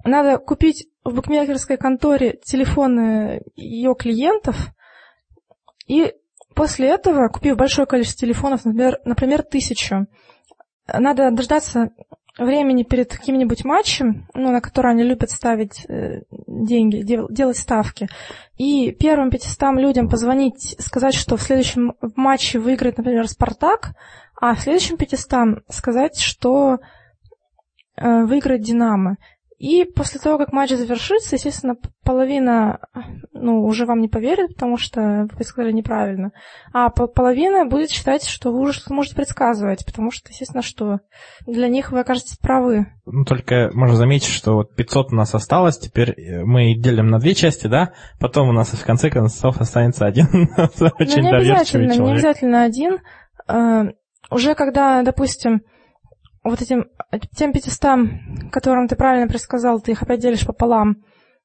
Надо купить в букмекерской конторе телефоны ее клиентов, и после этого, купив большое количество телефонов, например, например тысячу, надо дождаться времени перед каким-нибудь матчем, ну, на который они любят ставить э, деньги, дел, делать ставки, и первым 500 людям позвонить, сказать, что в следующем матче выиграет, например, «Спартак», а в следующем 500 сказать, что э, выиграет «Динамо». И после того, как матч завершится, естественно, половина, ну, уже вам не поверит, потому что вы сказали неправильно, а половина будет считать, что вы уже можете предсказывать, потому что, естественно, что? Для них вы окажетесь правы. Ну, только можно заметить, что вот 500 у нас осталось, теперь мы делим на две части, да, потом у нас в конце концов останется один. <laughs> Очень ну, не обязательно, не обязательно один. Э, уже когда, допустим, вот этим тем 500, которым ты правильно предсказал, ты их опять делишь пополам.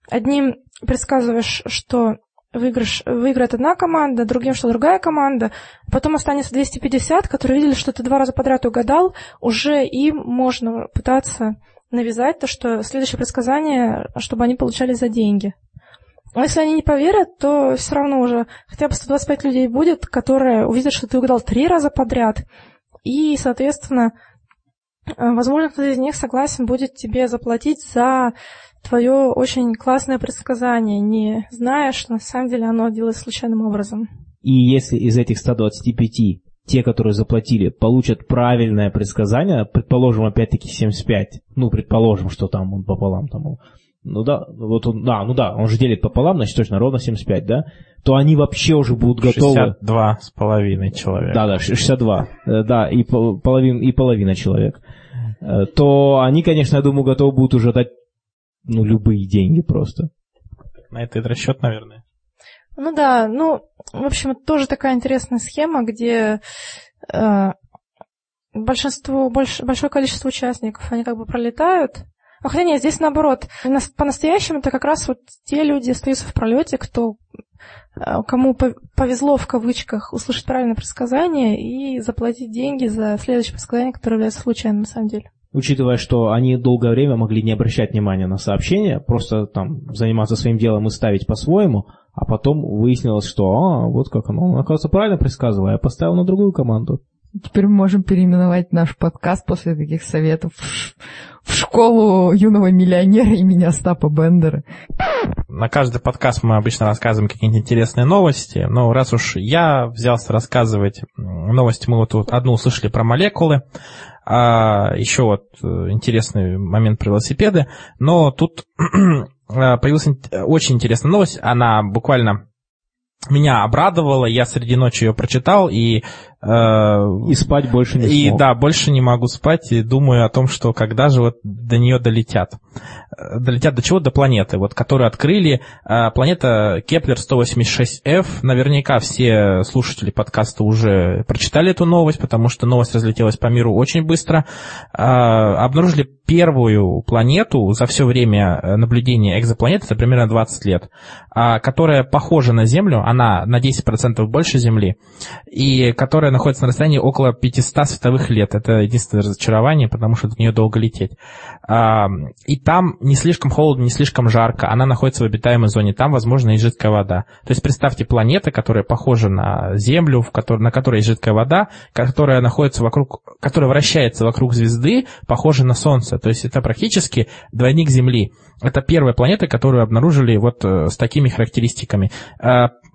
Одним предсказываешь, что выигрыш, выиграет одна команда, другим, что другая команда. Потом останется 250, которые видели, что ты два раза подряд угадал. Уже им можно пытаться навязать то, что следующее предсказание, чтобы они получали за деньги. А если они не поверят, то все равно уже хотя бы 125 людей будет, которые увидят, что ты угадал три раза подряд. И, соответственно, возможно, кто-то из них согласен будет тебе заплатить за твое очень классное предсказание, не зная, что на самом деле оно делается случайным образом. И если из этих 125 те, которые заплатили, получат правильное предсказание, предположим, опять-таки 75, ну, предположим, что там он пополам там, ну да, вот он, да, ну да, он же делит пополам, значит, точно ровно 75, да, то они вообще уже будут готовы... 62 с половиной человек. Да, да, 62, э, да, и, половин, и половина человек. Э, то они, конечно, я думаю, готовы будут уже дать ну, любые деньги просто. На это и расчет, наверное. Ну да, ну, в общем, это тоже такая интересная схема, где э, большинство, больш, большое количество участников, они как бы пролетают. А хотя нет, здесь наоборот. По-настоящему это как раз вот те люди остаются в пролете, кто э, кому повезло в кавычках услышать правильное предсказание и заплатить деньги за следующее предсказание, которое является случайным на самом деле учитывая, что они долгое время могли не обращать внимания на сообщения, просто там заниматься своим делом и ставить по-своему, а потом выяснилось, что а, вот как оно, он, оказывается, правильно предсказывал, я поставил на другую команду. Теперь мы можем переименовать наш подкаст после таких советов в школу юного миллионера имени Остапа Бендера. На каждый подкаст мы обычно рассказываем какие-нибудь интересные новости, но раз уж я взялся рассказывать новости, мы вот тут одну услышали про молекулы, а еще вот э, интересный момент про велосипеды, но тут <clears throat> появилась очень интересная новость, она буквально меня обрадовала, я среди ночи ее прочитал, и и спать больше не И смог. да, больше не могу спать и думаю о том, что когда же вот до нее долетят. Э, долетят до чего? До планеты, вот, которую открыли. Э, планета Кеплер 186f. Наверняка все слушатели подкаста уже прочитали эту новость, потому что новость разлетелась по миру очень быстро. Обнаружили первую планету за все время наблюдения экзопланеты, это примерно 20 лет, которая похожа на Землю, она на 10% больше Земли, и которая находится на расстоянии около 500 световых лет. Это единственное разочарование, потому что до нее долго лететь. А, и там не слишком холодно, не слишком жарко. Она находится в обитаемой зоне. Там, возможно, и жидкая вода. То есть представьте планета, которая похожа на Землю, в которой, на которой есть жидкая вода, которая находится вокруг, которая вращается вокруг звезды, похожа на Солнце. То есть это практически двойник Земли. Это первая планета, которую обнаружили вот э, с такими характеристиками.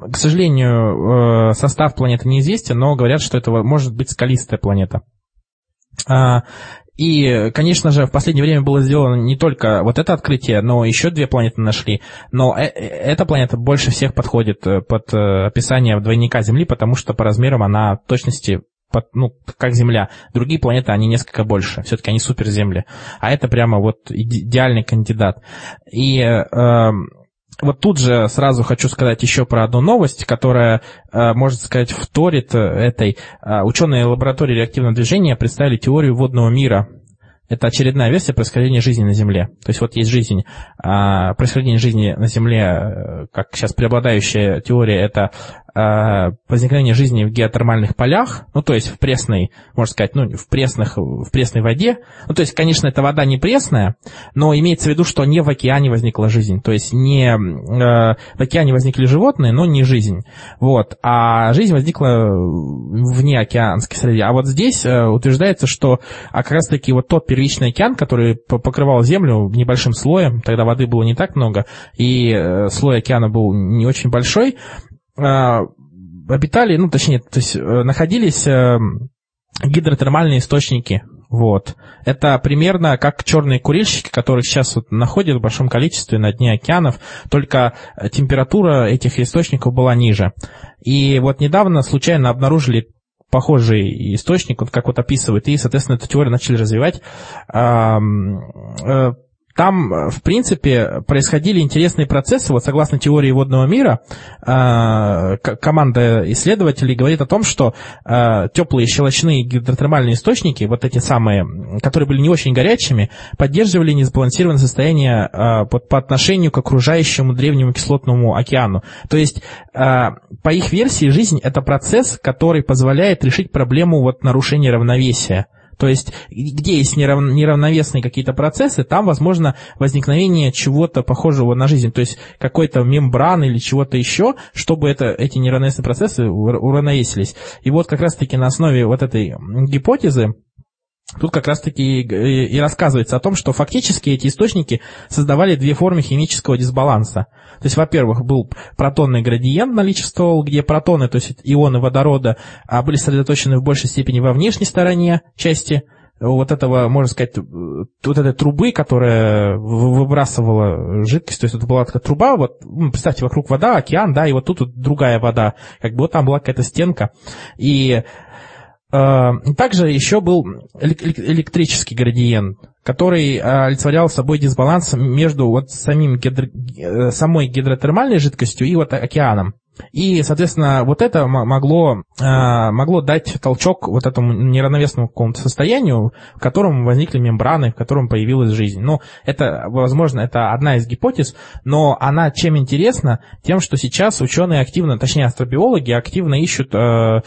К сожалению, э, состав планеты неизвестен, но говорят, что это может быть скалистая планета. А, и, конечно же, в последнее время было сделано не только вот это открытие, но еще две планеты нашли. Но э, эта планета больше всех подходит под описание двойника Земли, потому что по размерам она в точности под, ну, как Земля. Другие планеты, они несколько больше. Все-таки они суперземли. А это прямо вот идеальный кандидат. И э, вот тут же сразу хочу сказать еще про одну новость, которая, э, можно сказать, вторит этой. Э, ученые лаборатории реактивного движения представили теорию водного мира. Это очередная версия происхождения жизни на Земле. То есть вот есть жизнь, а, происхождение жизни на Земле, э, как сейчас преобладающая теория, это Э, возникновение жизни в геотермальных полях, ну, то есть в пресной, можно сказать, ну, в, пресных, в пресной воде. Ну, то есть, конечно, эта вода не пресная, но имеется в виду, что не в океане возникла жизнь. То есть не э, в океане возникли животные, но не жизнь. Вот. А жизнь возникла вне океанской среды. А вот здесь э, утверждается, что а как раз-таки вот тот первичный океан, который покрывал Землю небольшим слоем, тогда воды было не так много, и э, слой океана был не очень большой, обитали, ну, точнее, то есть э, находились э, гидротермальные источники. Вот. Это примерно как черные курильщики, которых сейчас вот находят в большом количестве на дне океанов, только температура этих источников была ниже. И вот недавно случайно обнаружили похожий источник, вот как вот описывает, и, соответственно, эту теорию начали развивать. Там, э, в принципе, происходили интересные процессы. Вот согласно теории водного мира, э, команда исследователей говорит о том, что э, теплые щелочные гидротермальные источники, вот эти самые, которые были не очень горячими, поддерживали несбалансированное состояние по отношению к окружающему древнему кислотному океану. То есть, по их версии, жизнь – это процесс, который позволяет решить проблему вот нарушения равновесия. То есть, где есть нерав... неравновесные какие-то процессы, там возможно возникновение чего-то похожего на жизнь, то есть какой-то мембраны или чего-то еще, чтобы это, эти неравновесные процессы уравновесились. И вот как раз-таки на основе вот этой гипотезы Тут как раз-таки и рассказывается о том, что фактически эти источники создавали две формы химического дисбаланса. То есть, во-первых, был протонный градиент наличествовал, где протоны, то есть ионы водорода, а, были сосредоточены в большей степени во внешней стороне части вот этого, можно сказать, вот этой трубы, которая выбрасывала жидкость, то есть это была такая труба, вот, ну, представьте, вокруг вода, океан, да, и вот тут вот другая вода, как бы вот там была какая-то стенка, и Э, также еще был электрический градиент, который э, олицетворял собой дисбаланс между вот самим гидро... Э, самой гидротермальной жидкостью и вот океаном. И, соответственно, вот это могло, могло дать толчок вот этому неравновесному какому-то состоянию, в котором возникли мембраны, в котором появилась жизнь. Ну, это, возможно, это одна из гипотез, но она чем интересна? Тем, что сейчас ученые активно, точнее астробиологи активно ищут Э,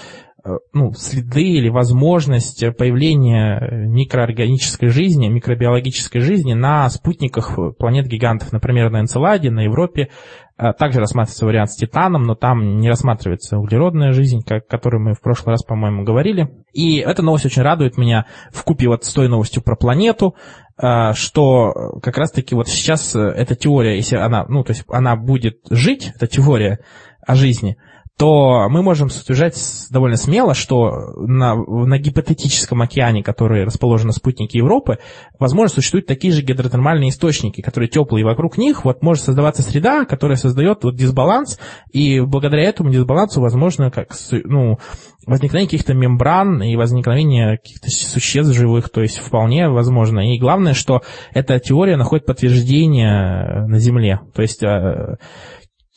ну, следы или возможность появления микроорганической жизни, микробиологической жизни на спутниках планет-гигантов, например, на Энцеладе, на Европе. Э, также рассматривается вариант с Титаном, но там не рассматривается углеродная жизнь, о которой мы в прошлый раз, по-моему, говорили. И эта новость очень радует меня в купе вот с той новостью про планету, э, что как раз-таки вот сейчас эта теория, если она, ну, то есть она будет жить, эта теория о жизни – то мы можем утверждать довольно смело, что на, на гипотетическом океане, который расположен на спутнике Европы, возможно, существуют такие же гидротермальные источники, которые теплые, и вокруг них вот может создаваться среда, которая создает вот дисбаланс, и благодаря этому дисбалансу возможно как, ну, возникновение каких-то мембран и возникновение каких-то существ живых, то есть вполне возможно. И главное, что эта теория находит подтверждение на Земле. То есть э,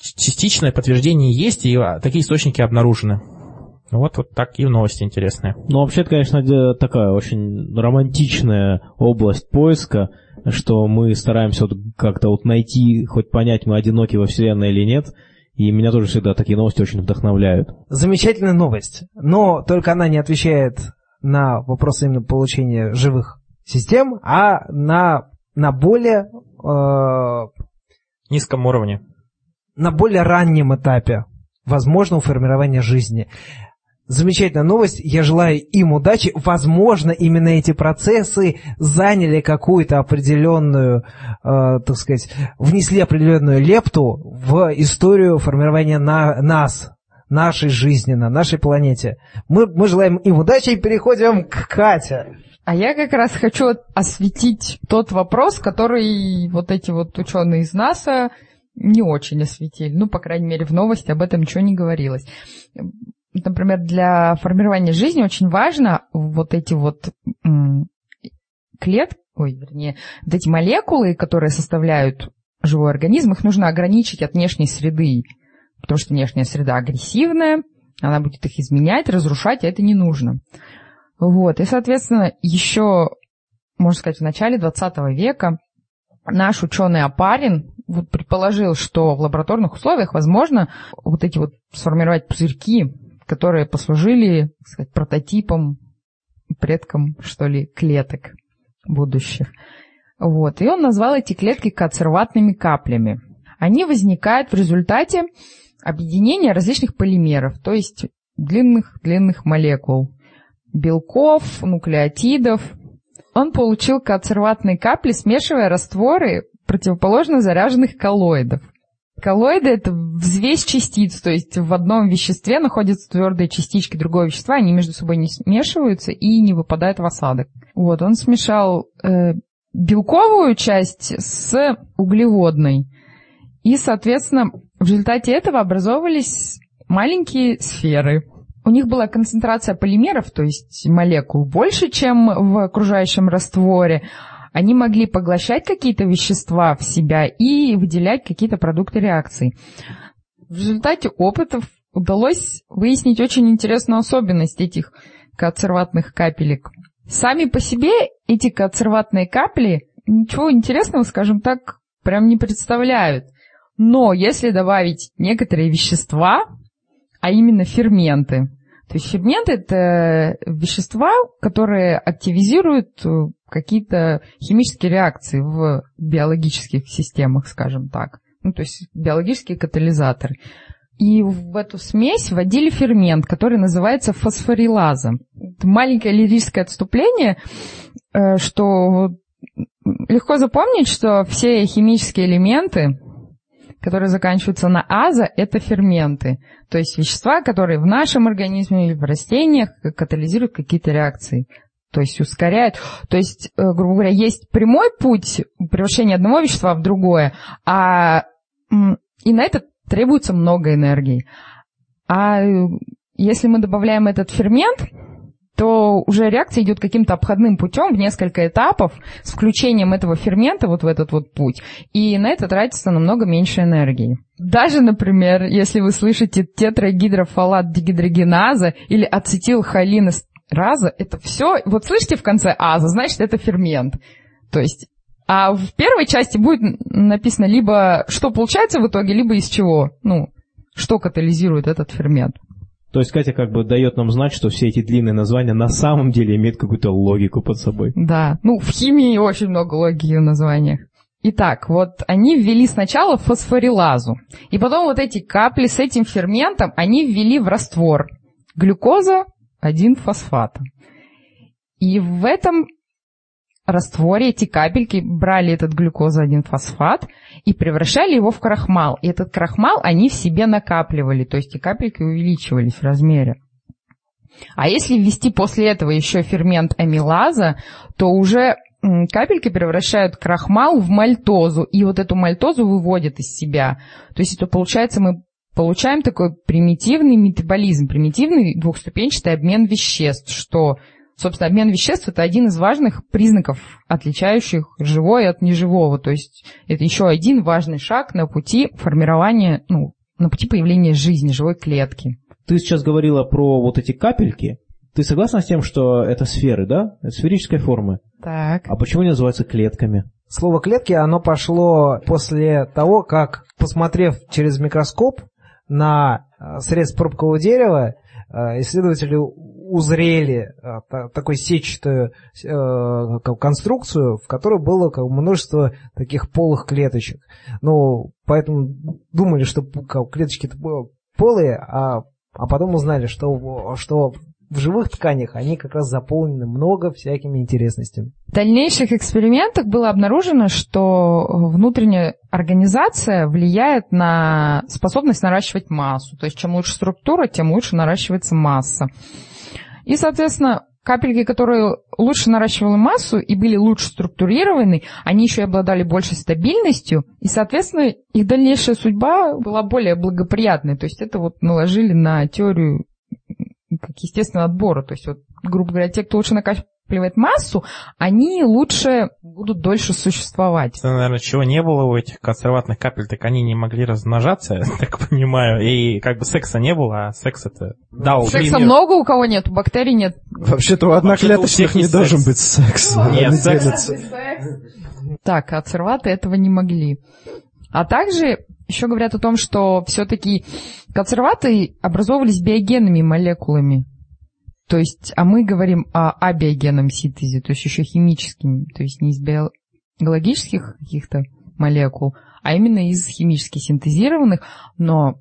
частичное подтверждение есть, и а, такие источники обнаружены. Вот, вот такие новости интересные. Ну, вообще, это, конечно, такая очень романтичная область поиска, что мы стараемся вот как-то вот найти, хоть понять, мы одиноки во Вселенной или нет. И меня тоже всегда такие новости очень вдохновляют. Замечательная новость. Но только она не отвечает на вопросы именно получения живых систем, а на, на более э, Низком уровне. На более раннем этапе возможного формирования жизни. Замечательная новость. Я желаю им удачи. Возможно, именно эти процессы заняли какую-то определенную, э, так сказать, внесли определенную лепту в историю формирования на, нас, нашей жизни, на нашей планете. Мы, мы желаем им удачи и переходим к Кате. А я как раз хочу осветить тот вопрос, который вот эти вот ученые из НАСА не очень осветили. Ну, по крайней мере, в новости об этом ничего не говорилось. Например, для формирования жизни очень важно вот эти вот м, клет, ой, вернее, вот эти молекулы, которые составляют живой организм, их нужно ограничить от внешней среды, потому что внешняя среда агрессивная, она будет их изменять, разрушать, а это не нужно. Вот, и, соответственно, еще, можно сказать, в начале 20 века наш ученый Апарин вот предположил, что в лабораторных условиях возможно вот эти вот сформировать пузырьки, которые послужили, так сказать, прототипом, предком, что ли, клеток будущих. Вот. И он назвал эти клетки консерватными каплями. Они возникают в результате объединения различных полимеров, то есть длинных-длинных молекул, белков, нуклеотидов. Он получил консерватные капли, смешивая растворы противоположно заряженных коллоидов. Коллоиды — это взвесь частиц, то есть в одном веществе находятся твердые частички другого вещества, они между собой не смешиваются и не выпадают в осадок. Вот, он смешал э, белковую часть с углеводной. И, соответственно, в результате этого образовывались маленькие сферы. У них была концентрация полимеров, то есть молекул, больше, чем в окружающем растворе. Они могли поглощать какие-то вещества в себя и выделять какие-то продукты реакции. В результате опытов удалось выяснить очень интересную особенность этих консерватных капелек. Сами по себе эти консерватные капли ничего интересного, скажем так, прям не представляют. Но если добавить некоторые вещества, а именно ферменты, то есть ферменты — это вещества, которые активизируют какие-то химические реакции в биологических системах, скажем так. Ну, то есть биологические катализаторы. И в эту смесь вводили фермент, который называется фосфорилаза. Это маленькое лирическое отступление, э, что легко запомнить, что все химические элементы, которые заканчиваются на аза, это ферменты. То есть вещества, которые в нашем организме или в растениях катализируют какие-то реакции то есть ускоряет. То есть, э, грубо говоря, есть прямой путь превращения одного вещества в другое, а и на это требуется много энергии. А э, если мы добавляем этот фермент, то уже реакция идет каким-то обходным путем в несколько этапов с включением этого фермента вот в этот вот путь. И на это тратится намного меньше энергии. Даже, например, если вы слышите тетрагидрофалат дегидрогеназа или ацетилхолинес раза, это все, вот слышите в конце аза, значит, это фермент. То есть, а в первой части будет написано либо что получается в итоге, либо из чего, ну, что катализирует этот фермент. То есть Катя как бы дает нам знать, что все эти длинные названия на самом деле имеют какую-то логику под собой. Да, ну в химии очень много логики в названиях. Итак, вот они ввели сначала фосфорилазу, и потом вот эти капли с этим ферментом они ввели в раствор. Глюкоза, один фосфат. И в этом растворе эти капельки брали этот глюкоза-1 фосфат и превращали его в крахмал. И этот крахмал они в себе накапливали, то есть и капельки увеличивались в размере. А если ввести после этого еще фермент амилаза, то уже капельки превращают крахмал в мальтозу, и вот эту мальтозу выводят из себя. То есть это получается мы получаем такой примитивный метаболизм, примитивный двухступенчатый обмен веществ, что, собственно, обмен веществ – это один из важных признаков, отличающих живое от неживого. То есть это еще один важный шаг на пути формирования, ну, на пути появления жизни, живой клетки. Ты сейчас говорила про вот эти капельки. Ты согласна с тем, что это сферы, да? Это сферической формы. Так. А почему они называются клетками? Слово «клетки» оно пошло после того, как, посмотрев через микроскоп, на э, срез пробкового дерева э, исследователи узрели э, та- такой сетчатую конструкцию, в которой было множество таких полых клеточек. Ну, поэтому думали, что клеточки полые, а, а потом узнали, что, что в живых тканях они как раз заполнены много всякими интересностями. В дальнейших экспериментах было обнаружено, что внутренняя организация влияет на способность наращивать массу. То есть чем лучше структура, тем лучше наращивается масса. И, соответственно, капельки, которые лучше наращивали массу и были лучше структурированы, они еще и обладали большей стабильностью, и, соответственно, их дальнейшая судьба была более благоприятной. То есть это вот наложили на теорию как естественного отбора. То есть, вот, грубо говоря, те, кто лучше накапливает массу, они лучше будут дольше существовать. Это, наверное, чего не было у этих консерватных капель, так они не могли размножаться, <laughs> я так понимаю. И как бы секса не было, а секс это дал Секса длинный- много у кого нет, у бактерий нет. Вообще-то у Вообще-то у одноклеточных всех не есть должен секс. быть секс. Нет, Они секс-. Так, а консерваты этого не могли. А также еще говорят о том, что все-таки консерваты образовывались биогенными молекулами. То есть, а мы говорим о абиогенном синтезе, то есть еще химическим, то есть не из биологических каких-то молекул, а именно из химически синтезированных, но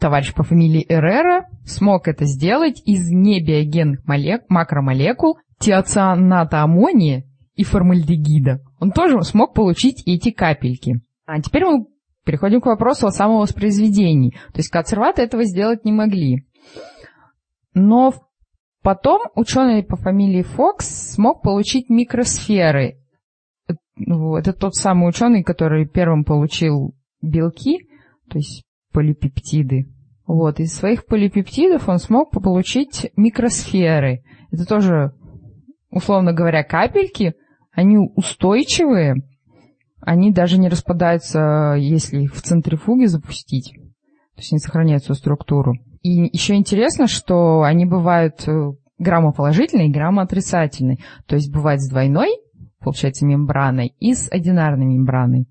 товарищ по фамилии Эррера смог это сделать из небиогенных молек, макромолекул тиоцианата аммония и формальдегида. Он тоже смог получить эти капельки. А теперь мы переходим к вопросу о самовоспроизведении. То есть консерваты этого сделать не могли. Но потом ученый по фамилии Фокс смог получить микросферы. Э, вот, Это тот самый ученый, который первым получил белки, то есть полипептиды. Вот, из своих полипептидов он смог получить микросферы. Это тоже, условно говоря, капельки. Они устойчивые, они даже не распадаются, если их в центрифуге запустить. То есть они сохраняют свою структуру. И еще интересно, что они бывают э, граммоположительные и граммоотрицательные. То есть бывает с двойной, получается, мембраной и с одинарной мембраной.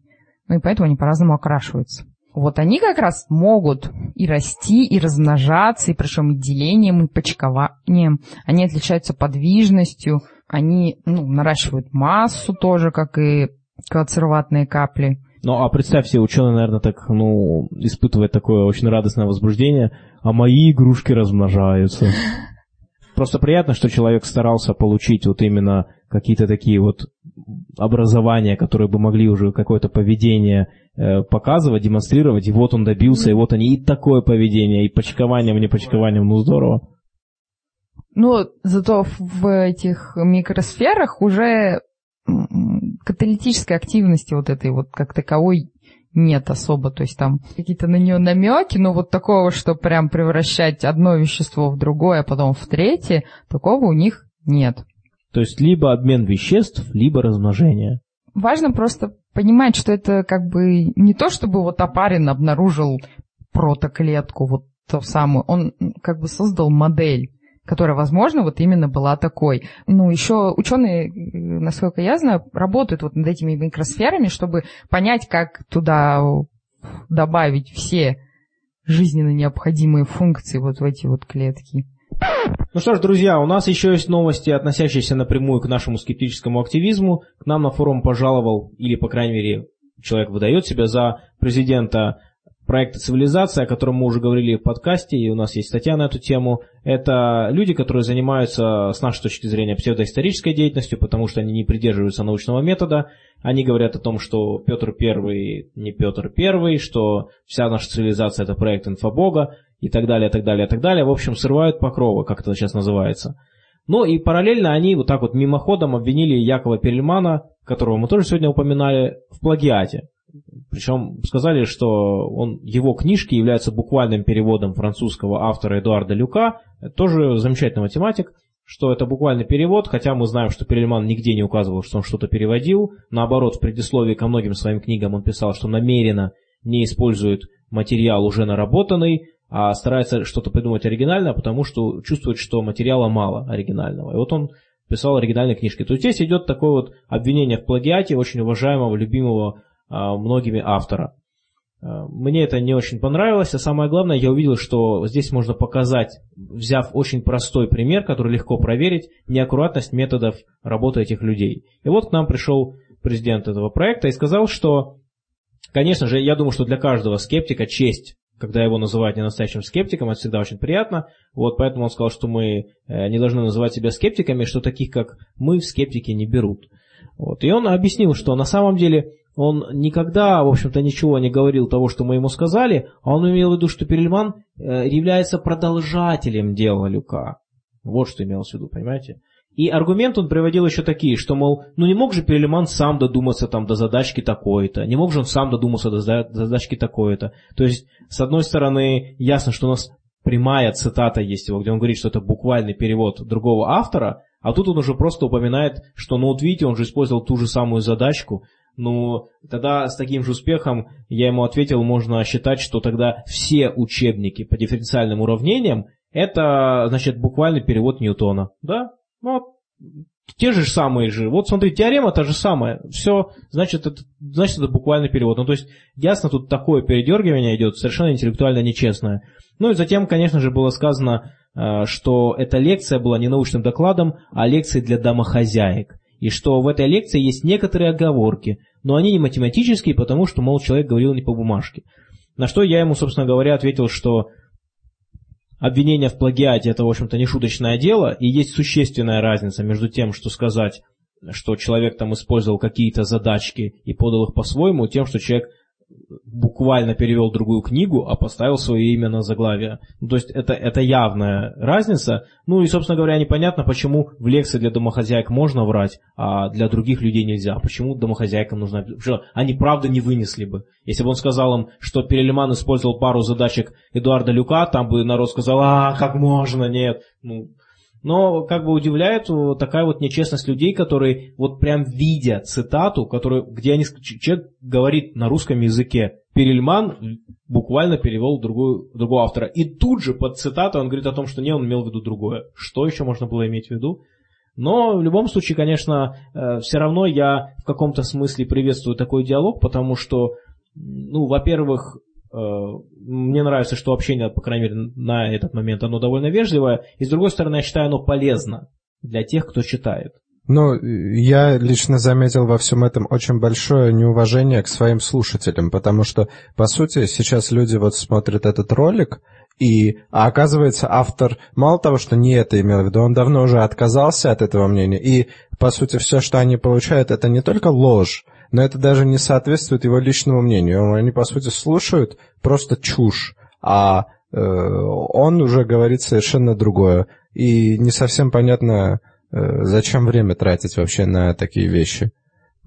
Ну и поэтому они по-разному окрашиваются. Вот они как раз могут и расти, и размножаться, и причем и делением, и почкованием. Они отличаются подвижностью, они ну, наращивают массу тоже, как и консерватные капли. Ну, а представь себе, ученый, наверное, так, ну, испытывает такое очень радостное возбуждение, а мои игрушки размножаются. <laughs> Просто приятно, что человек старался получить вот именно какие-то такие вот образования, которые бы могли уже какое-то поведение э, показывать, демонстрировать, и вот он добился, и вот они, и такое поведение, и почкованием, и не почкованием, ну здорово. Ну, зато в этих микросферах уже каталитической активности вот этой вот как таковой нет особо. То есть там какие-то на нее намеки, но вот такого, что прям превращать одно вещество в другое, а потом в третье, такого у них нет. То есть либо обмен веществ, либо размножение. Важно просто понимать, что это как бы не то, чтобы вот Апарин обнаружил протоклетку, вот ту самую. Он как бы создал модель которая, возможно, вот именно была такой. Ну, еще ученые, насколько я знаю, работают вот над этими микросферами, чтобы понять, как туда добавить все жизненно необходимые функции вот в эти вот клетки. Ну что ж, друзья, у нас еще есть новости, относящиеся напрямую к нашему скептическому активизму. К нам на форум пожаловал, или, по крайней мере, человек выдает себя за президента проекта «Цивилизация», о котором мы уже говорили в подкасте, и у нас есть статья на эту тему. Это люди, которые занимаются, с нашей точки зрения, псевдоисторической деятельностью, потому что они не придерживаются научного метода. Они говорят о том, что Петр Первый не Петр Первый, что вся наша цивилизация – это проект инфобога, и так далее, так далее, так далее. В общем, срывают покровы, как это сейчас называется. Ну и параллельно они вот так вот мимоходом обвинили Якова Перельмана, которого мы тоже сегодня упоминали, в плагиате. Причем сказали, что он, его книжки являются буквальным переводом французского автора Эдуарда Люка, тоже замечательный математик, что это буквальный перевод, хотя мы знаем, что Перельман нигде не указывал, что он что-то переводил. Наоборот, в предисловии ко многим своим книгам он писал, что намеренно не использует материал уже наработанный, а старается что-то придумать оригинальное, потому что чувствует, что материала мало оригинального. И вот он писал оригинальные книжки. То есть здесь идет такое вот обвинение в плагиате очень уважаемого, любимого многими автора. Э, Мне это не очень понравилось, а самое главное, я увидел, что здесь можно показать, взяв очень простой пример, который легко проверить, неаккуратность методов работы этих людей. И вот к нам пришел президент этого проекта и сказал, что, конечно же, я думаю, что для каждого скептика честь, когда его называют не настоящим скептиком, это всегда очень приятно. Вот поэтому он сказал, что мы э, не должны называть себя скептиками, что таких, как мы, в скептики не берут. Вот. И он объяснил, что на самом деле он никогда, в общем-то, ничего не говорил того, что мы ему сказали, а он имел в виду, что Перельман э, является продолжателем дела Люка. Вот что имелось в виду, понимаете? И аргумент он приводил еще такие, что, мол, ну не мог же Перельман сам додуматься там до задачки такой-то, не мог же он сам додуматься до задачки такой-то. То есть, с одной стороны, ясно, что у нас прямая цитата есть его, где он говорит, что это буквальный перевод другого автора, а тут он уже просто упоминает, что, ну вот видите, он же использовал ту же самую задачку, ну, тогда с таким же успехом я ему ответил, можно считать, что тогда все учебники по дифференциальным уравнениям это, значит, буквальный перевод Ньютона. Да? Ну, те же самые же. Вот смотри, теорема та же самая. Все, значит, это, значит, это буквальный перевод. Ну, то есть, ясно, тут такое передергивание идет, совершенно интеллектуально нечестное. Ну и затем, конечно же, было сказано, э, что эта лекция была не научным докладом, а лекцией для домохозяек. И что в этой лекции есть некоторые оговорки, но они не математические, потому что, мол, человек говорил не по бумажке. На что я ему, собственно говоря, ответил, что обвинение в плагиате это, в общем-то, не шуточное дело, и есть существенная разница между тем, что сказать, что человек там использовал какие-то задачки и подал их по-своему, тем, что человек буквально перевел другую книгу, а поставил свое имя на заглавие. Ну, то есть это, это явная разница. Ну и, собственно говоря, непонятно, почему в лекции для домохозяек можно врать, а для других людей нельзя. Почему домохозяйкам нужно... Они правда не вынесли бы. Если бы он сказал им, что Перельман использовал пару задачек Эдуарда Люка, там бы народ сказал, а, как можно, нет. Ну, но как бы удивляет вот такая вот нечестность людей, которые вот прям видя цитату, которую, где они, человек говорит на русском языке, Перельман буквально перевел другую, другого автора. И тут же под цитату он говорит о том, что не, он имел в виду другое. Что еще можно было иметь в виду? Но в любом случае, конечно, э, все равно я в каком-то смысле приветствую такой диалог, потому что, ну, во-первых, э, мне нравится, что общение, по крайней мере, на этот момент, оно довольно вежливое, и с другой стороны, я считаю, оно полезно для тех, кто читает. Ну, я лично заметил во всем этом очень большое неуважение к своим слушателям, потому что, по сути, сейчас люди вот смотрят этот ролик, и, а оказывается, автор мало того, что не это имел в виду, он давно уже отказался от этого мнения, и, по сути, все, что они получают, это не только ложь, но это даже не соответствует его личному мнению. Они, по сути, слушают просто чушь, а э, он уже говорит совершенно другое. И не совсем понятно, э, зачем время тратить вообще на такие вещи.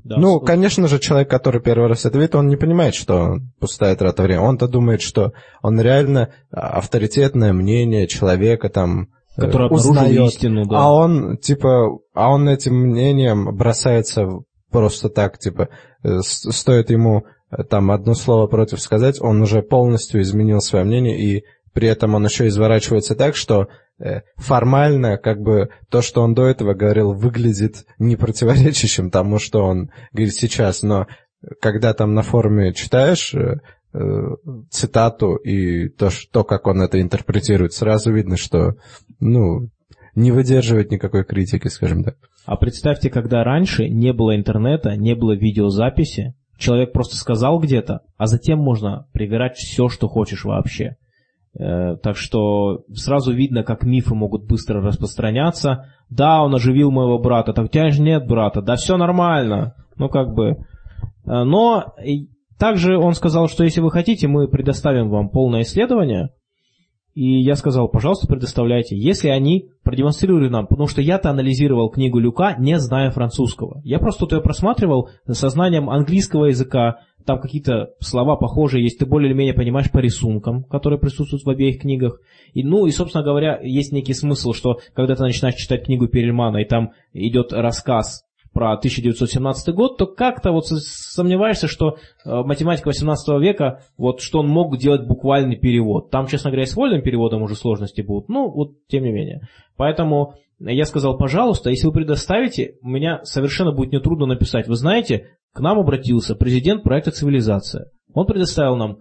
Да, ну, слушай. конечно же, человек, который первый раз это видит, он не понимает, что пустая трата времени. Он-то думает, что он реально авторитетное мнение человека там э, Который узнает. истину, да. А он, типа, а он этим мнением бросается просто так, типа, э, стоит ему э, там одно слово против сказать, он уже полностью изменил свое мнение, и при этом он еще изворачивается так, что э, формально, как бы, то, что он до этого говорил, выглядит не противоречащим тому, что он говорит сейчас, но когда там на форуме читаешь цитату и то, что, как он это интерпретирует, сразу видно, что, ну, не выдерживает никакой критики, скажем так. А представьте, когда раньше не было интернета, не было видеозаписи, человек просто сказал где-то, а затем можно привирать все, что хочешь вообще. Э, Так что сразу видно, как мифы могут быстро распространяться. Да, он оживил моего брата, так у тебя же нет брата, да все нормально. Ну как бы. Э, Но также он сказал, что если вы хотите, мы предоставим вам полное исследование. И я сказал, пожалуйста, предоставляйте, если они продемонстрируют нам, потому что я-то анализировал книгу Люка, не зная французского. Я просто тут ее просматривал со знанием английского языка, там какие-то слова похожие есть, ты более или менее понимаешь по рисункам, которые присутствуют в обеих книгах. И, ну и, собственно говоря, есть некий смысл, что когда ты начинаешь читать книгу Перельмана, и там идет рассказ про 1917 год, то как-то вот сомневаешься, что э, математика 18 века, вот что он мог делать буквальный перевод. Там, честно говоря, с вольным переводом уже сложности будут, ну вот тем не менее. Поэтому я сказал, пожалуйста, если вы предоставите, меня совершенно будет нетрудно написать. Вы знаете, к нам обратился президент проекта «Цивилизация». Он предоставил нам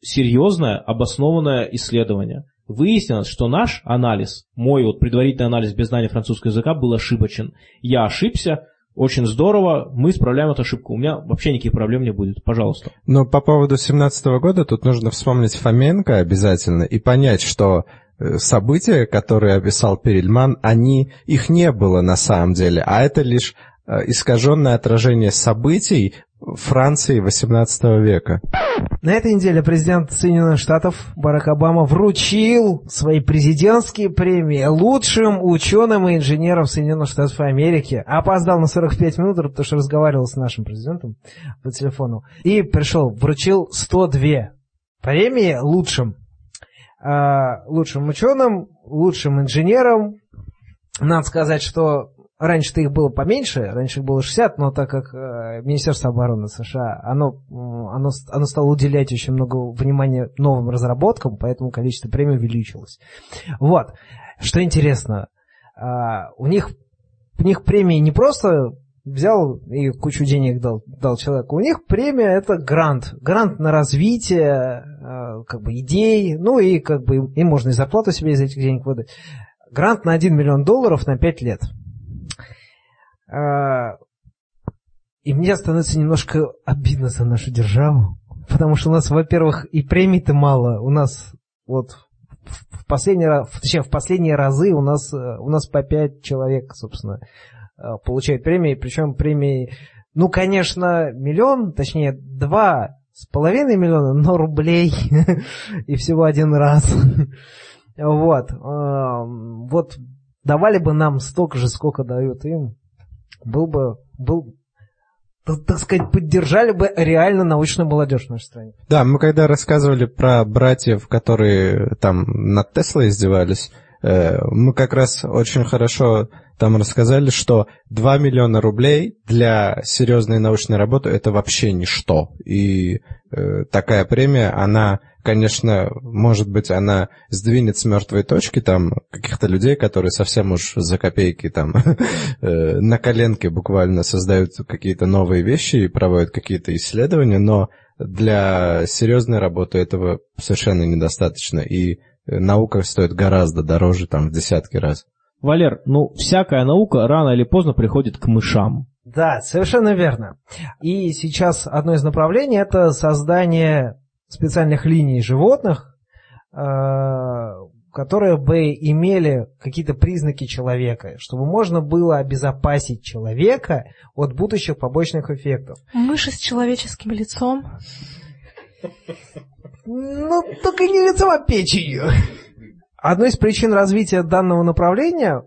серьезное, обоснованное исследование. Выяснилось, что наш анализ, мой вот предварительный анализ без знания французского языка был ошибочен. Я ошибся, очень здорово, мы исправляем эту ошибку. У меня вообще никаких проблем не будет. Пожалуйста. Но по поводу 17 года тут нужно вспомнить Фоменко обязательно и понять, что э, события, которые описал Перельман, они, их не было на самом деле, а это лишь э, искаженное отражение событий Франции XVIII века. На этой неделе президент Соединенных Штатов Барак Обама вручил свои президентские премии лучшим ученым и инженерам Соединенных Штатов Америки. Опоздал на 45 минут, потому что разговаривал с нашим президентом по телефону. И пришел, вручил 102 премии лучшим. А, лучшим ученым, лучшим инженерам. Надо сказать, что Раньше-то их было поменьше, раньше их было 60, но так как э, Министерство обороны США, оно, оно, оно стало уделять очень много внимания новым разработкам, поэтому количество премий увеличилось. Вот. Что интересно, э, у них, у них премии не просто взял и кучу денег дал, дал человеку. У них премия это грант. Грант на развитие э, как бы идей, ну и как бы им можно и зарплату себе из этих денег выдать. Грант на 1 миллион долларов на 5 лет. А, и мне становится немножко обидно за нашу державу, потому что у нас, во-первых, и премий-то мало. У нас вот в последний раз, точнее, в последние разы у нас, у нас по пять человек, собственно, а, получают премии, причем премии, ну, конечно, миллион, точнее, два с половиной миллиона, но рублей <laughs> и всего один раз. <laughs> Вот. А, вот давали бы нам столько же, сколько дают им был бы, был, так сказать, поддержали бы реально научную молодежь в нашей стране. Да, мы когда рассказывали про братьев, которые там над Теслой издевались, мы как раз очень хорошо там рассказали, что 2 миллиона рублей для серьезной научной работы это вообще ничто. И э, такая премия, она конечно, может быть, она сдвинет с мертвой точки там каких-то людей, которые совсем уж за копейки там <laughs> э, на коленке буквально создают какие-то новые вещи и проводят какие-то исследования, но для серьезной работы этого совершенно недостаточно, и наука стоит гораздо дороже, там, в десятки раз. Валер, ну, всякая наука рано или поздно приходит к мышам. Да, совершенно верно. И сейчас одно из направлений – это создание специальных линий животных, э, которые бы имели какие-то признаки человека, чтобы можно было обезопасить человека от будущих побочных эффектов. Мыши с человеческим лицом. Ну, только не лицом, а печенью. Одной из причин развития данного направления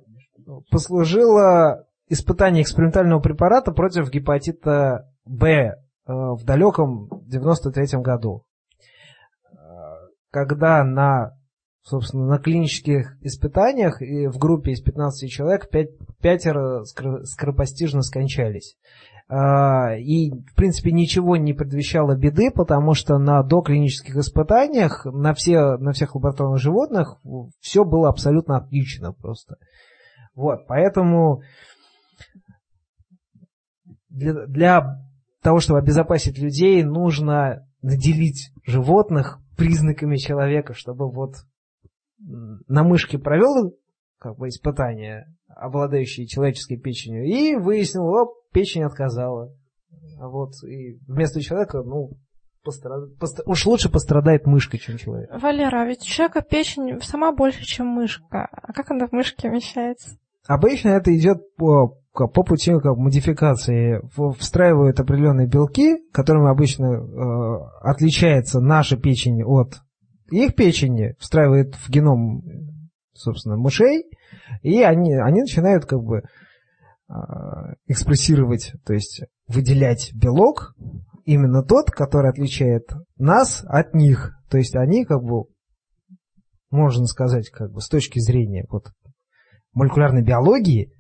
послужило испытание экспериментального препарата против гепатита Б э, в далеком 93 году когда на, собственно, на клинических испытаниях и в группе из 15 человек 5, пятеро скоропостижно скончались. А, и, в принципе, ничего не предвещало беды, потому что на доклинических испытаниях на, все, на всех лабораторных животных все было абсолютно отлично просто. Вот, поэтому для, для того, чтобы обезопасить людей, нужно наделить животных признаками человека, чтобы вот на мышке провел как бы испытание, обладающее человеческой печенью, и выяснил, оп, печень отказала. Вот и вместо человека, ну, пострад... Постр... уж лучше пострадает мышка, чем человек. Валера, а ведь у человека печень сама больше, чем мышка. А как она в мышке вмещается? Обычно это идет по, по пути как модификации. Встраивают определенные белки, которыми обычно э, отличается наша печень от их печени, встраивают в геном, собственно, мышей, и они, они начинают как бы э, экспрессировать, то есть выделять белок, именно тот, который отличает нас от них. То есть они как бы, можно сказать, как бы с точки зрения вот молекулярной биологии,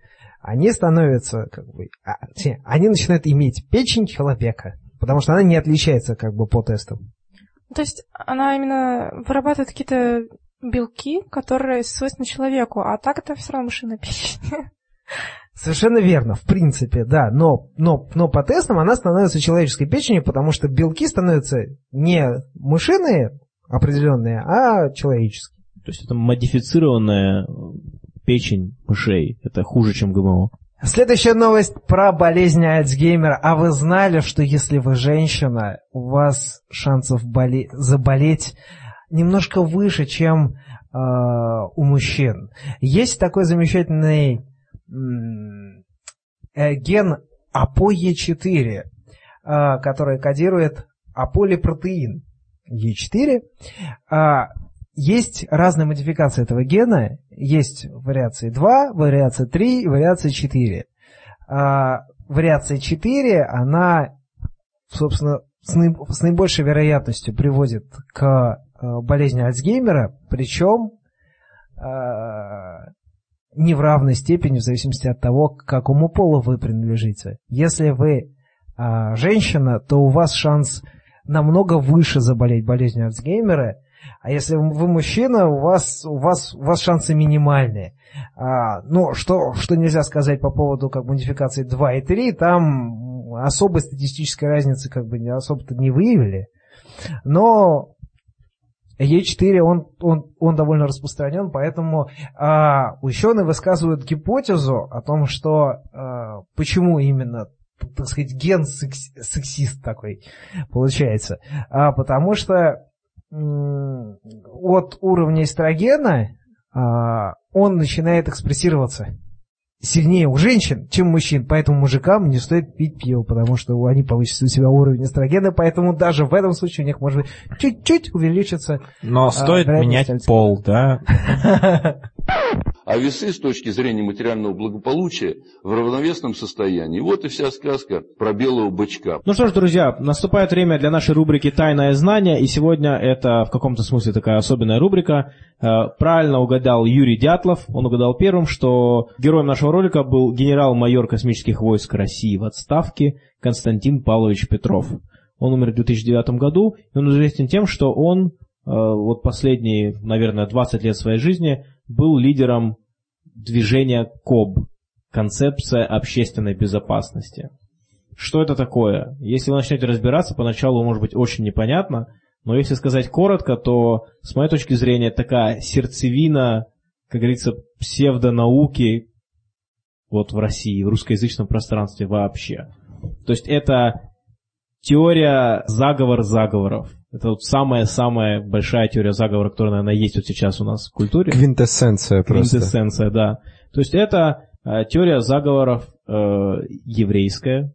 они становятся, как бы, а, они начинают иметь печень человека, потому что она не отличается как бы по тестам. То есть она именно вырабатывает какие-то белки, которые свойственны человеку, а так это все равно мышиная печень. Совершенно верно, в принципе, да, но, но, но по тестам она становится человеческой печенью, потому что белки становятся не мышиные определенные, а человеческие. То есть это модифицированная печень мышей. Это хуже, чем ГМО. Следующая новость про болезнь Альцгеймера. А вы знали, что если вы женщина, у вас шансов боле- заболеть немножко выше, чем э, у мужчин? Есть такой замечательный э, ген ApoE4, э, который кодирует аполипротеин Е4. А, есть разные модификации этого гена. Есть вариации 2, вариация 3 и вариация 4. А, вариация 4, она, собственно, с, наибольшей вероятностью приводит к болезни Альцгеймера, причем не в равной степени в зависимости от того, к какому полу вы принадлежите. Если вы а, женщина, то у вас шанс намного выше заболеть болезнью Альцгеймера, а если вы мужчина, у вас, у вас, у вас шансы минимальные. А, ну, что, что нельзя сказать по поводу как модификации 2 и 3, там особой статистической разницы как бы особо-то не выявили. Но Е4, он, он, он довольно распространен, поэтому а, ученые высказывают гипотезу о том, что а, почему именно так сказать, ген секс, сексист такой получается. А, потому что м- от уровня эстрогена а, он начинает экспрессироваться сильнее у женщин, чем у мужчин, поэтому мужикам не стоит пить пиво, потому что они повысят у себя уровень эстрогена, поэтому даже в этом случае у них может чуть-чуть увеличиться. Но а, стоит менять пол, да? А весы с точки зрения материального благополучия в равновесном состоянии. Вот и вся сказка про белого бычка. Ну что ж, друзья, наступает время для нашей рубрики «Тайное знание», и сегодня это в каком-то смысле такая особенная рубрика. Э, правильно угадал Юрий Дятлов, он угадал первым, что героем нашего ролика был генерал-майор космических войск России в отставке Константин Павлович Петров. Он умер в 2009 году, и он известен тем, что он э, вот последние, наверное, 20 лет своей жизни был лидером движения КОБ, концепция общественной безопасности. Что это такое? Если вы начнете разбираться, поначалу может быть очень непонятно, но если сказать коротко, то с моей точки зрения такая сердцевина, как говорится, псевдонауки вот в России, в русскоязычном пространстве вообще. То есть это теория заговор заговоров. Это вот самая-самая большая теория заговора, которая, наверное, есть вот сейчас у нас в культуре. Квинтэссенция просто. Квинтэссенция, да. То есть это э, теория заговоров э, еврейская.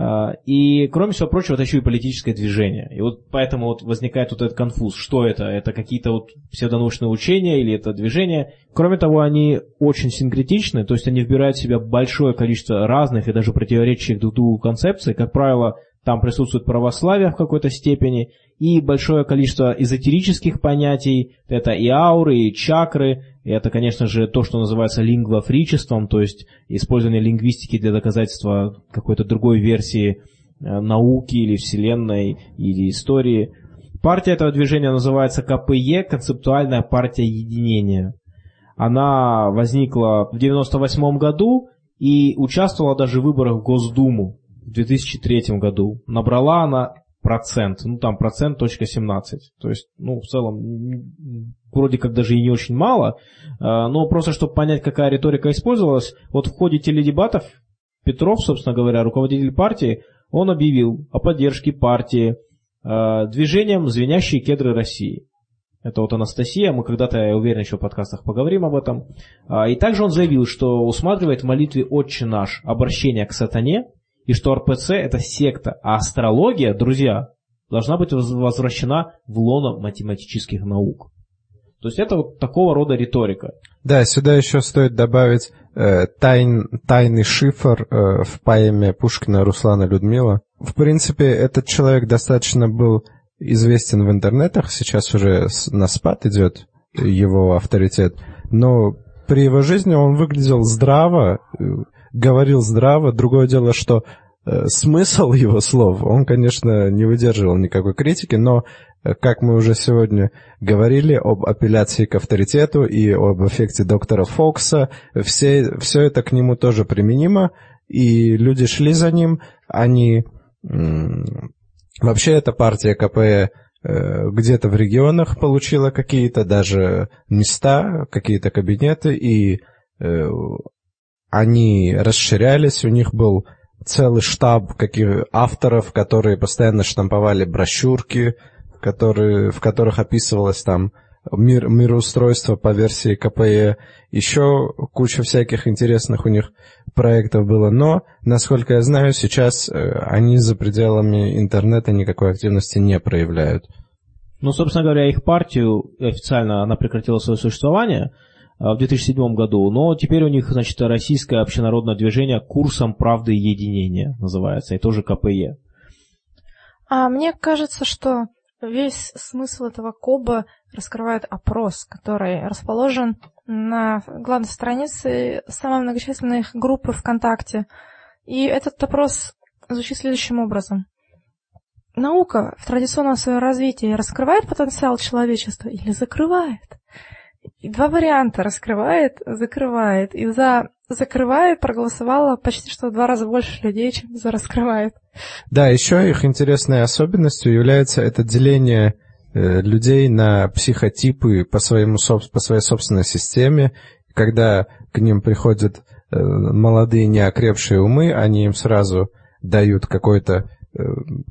Э, и, кроме всего прочего, это еще и политическое движение. И вот поэтому вот возникает вот этот конфуз. Что это? Это какие-то вот псевдонаучные учения или это движение? Кроме того, они очень синкретичны, то есть они вбирают в себя большое количество разных и даже противоречащих друг другу концепций. Как правило, там присутствует православие в какой-то степени и большое количество эзотерических понятий. Это и ауры, и чакры. И это, конечно же, то, что называется лингвофричеством, то есть использование лингвистики для доказательства какой-то другой версии э, науки или вселенной или истории. Партия этого движения называется КПЕ, концептуальная партия единения. Она возникла в 1998 году и участвовала даже в выборах в Госдуму в 2003 году. Набрала она процент, ну там процент точка 17. То есть, ну в целом, вроде как даже и не очень мало, а, но просто чтобы понять, какая риторика использовалась, вот в ходе теледебатов Петров, собственно говоря, руководитель партии, он объявил о поддержке партии а, движением «Звенящие кедры России». Это вот Анастасия, мы когда-то, я уверен, еще в подкастах поговорим об этом. А, и также он заявил, что усматривает в молитве «Отче наш» обращение к сатане – и что РПЦ это секта, а астрология, друзья, должна быть возвращена в лоно математических наук. То есть это вот такого рода риторика. Да, сюда еще стоит добавить э, тайн, тайный шифр э, в поэме Пушкина Руслана Людмила. В принципе, этот человек достаточно был известен в интернетах, сейчас уже на спад идет его авторитет, но при его жизни он выглядел здраво, э, говорил здраво. Другое дело, что смысл его слов, он, конечно, не выдерживал никакой критики, но э, как мы уже сегодня говорили об апелляции к авторитету и об эффекте доктора Фокса, все, все это к нему тоже применимо, и люди шли за ним, они... Вообще эта партия КП э, где-то в регионах получила какие-то даже места, какие-то кабинеты, и э, они расширялись, у них был целый штаб каких авторов, которые постоянно штамповали брошюрки, которые, в которых описывалось там мир, мироустройство по версии КПЕ. Еще куча всяких интересных у них проектов было. Но, насколько я знаю, сейчас э, они за пределами интернета никакой активности не проявляют. Ну, собственно говоря, их партию официально она прекратила свое существование – в 2007 году, но теперь у них, значит, российское общенародное движение «Курсом правды и единения» называется, и тоже КПЕ. А мне кажется, что весь смысл этого КОБа раскрывает опрос, который расположен на главной странице самой многочисленной группы ВКонтакте. И этот опрос звучит следующим образом. Наука в традиционном своем развитии раскрывает потенциал человечества или закрывает? Два варианта раскрывает, закрывает. И за закрывает проголосовало почти что в два раза больше людей, чем за раскрывает. Да, еще их интересной особенностью является это деление э, людей на психотипы по, своему, по своей собственной системе. Когда к ним приходят э, молодые неокрепшие умы, они им сразу дают какой-то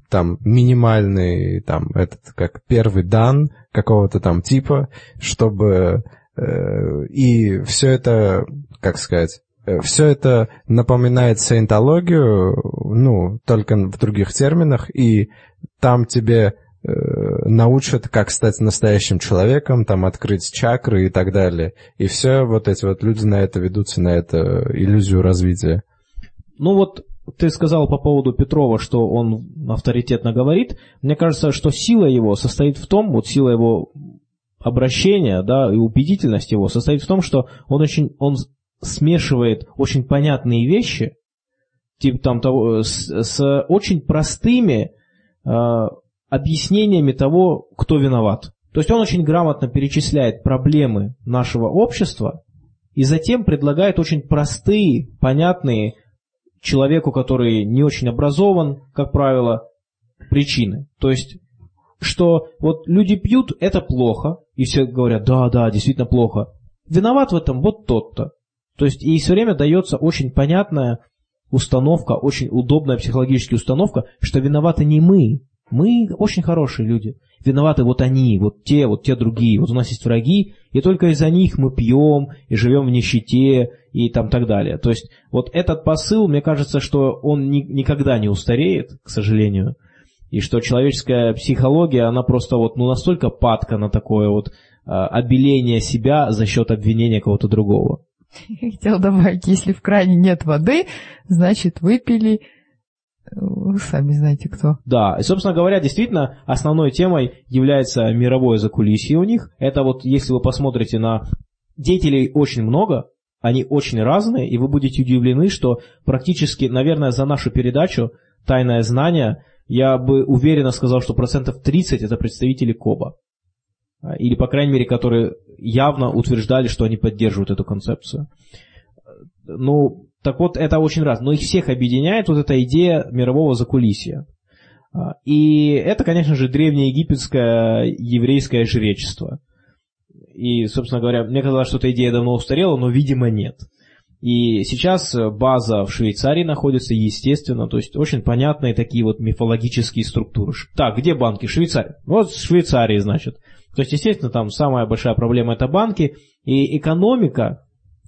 там минимальный, там, этот, как первый дан какого-то там типа, чтобы Э, и все это, как сказать, э, все это напоминает саентологию, ну, только в других терминах, и там тебе э, научат, как стать настоящим человеком, там открыть чакры и так далее. И все вот эти вот люди на это ведутся, на эту иллюзию развития. Ну вот ты сказал по поводу Петрова, что он авторитетно говорит. Мне кажется, что сила его состоит в том, вот сила его обращение, да, и убедительность его состоит в том, что он очень, он смешивает очень понятные вещи, типа там того, с, с очень простыми э, объяснениями того, кто виноват. То есть он очень грамотно перечисляет проблемы нашего общества и затем предлагает очень простые, понятные человеку, который не очень образован, как правило, причины. То есть что вот люди пьют, это плохо, и все говорят, да, да, действительно плохо. Виноват в этом вот тот-то. То есть и все время дается очень понятная установка, очень удобная психологическая установка, что виноваты не мы. Мы очень хорошие люди. Виноваты вот они, вот те, вот те другие. Вот у нас есть враги, и только из-за них мы пьем и живем в нищете и там так далее. То есть вот этот посыл, мне кажется, что он ни, никогда не устареет, к сожалению и что человеческая психология, она просто вот ну, настолько падка на такое вот а, обеление себя за счет обвинения кого-то другого. <laughs> Я хотел добавить, если в кране нет воды, значит выпили вы сами знаете кто. Да, и, собственно говоря, действительно, основной темой является мировое закулисье у них. Это вот, если вы посмотрите на деятелей очень много, они очень разные, и вы будете удивлены, что практически, наверное, за нашу передачу «Тайное знание» я бы уверенно сказал, что процентов 30 это представители КОБа. Или, по крайней мере, которые явно утверждали, что они поддерживают эту концепцию. Ну, так вот, это очень раз. Но их всех объединяет вот эта идея мирового закулисья. А, и это, конечно же, древнеегипетское еврейское жречество. И, собственно говоря, мне казалось, что эта идея давно устарела, но, видимо, нет. И сейчас база в Швейцарии находится, естественно, то есть очень понятные такие вот мифологические структуры. Так, где банки? Швейцария. Вот в Швейцарии, значит. То есть, естественно, там самая большая проблема это банки, и экономика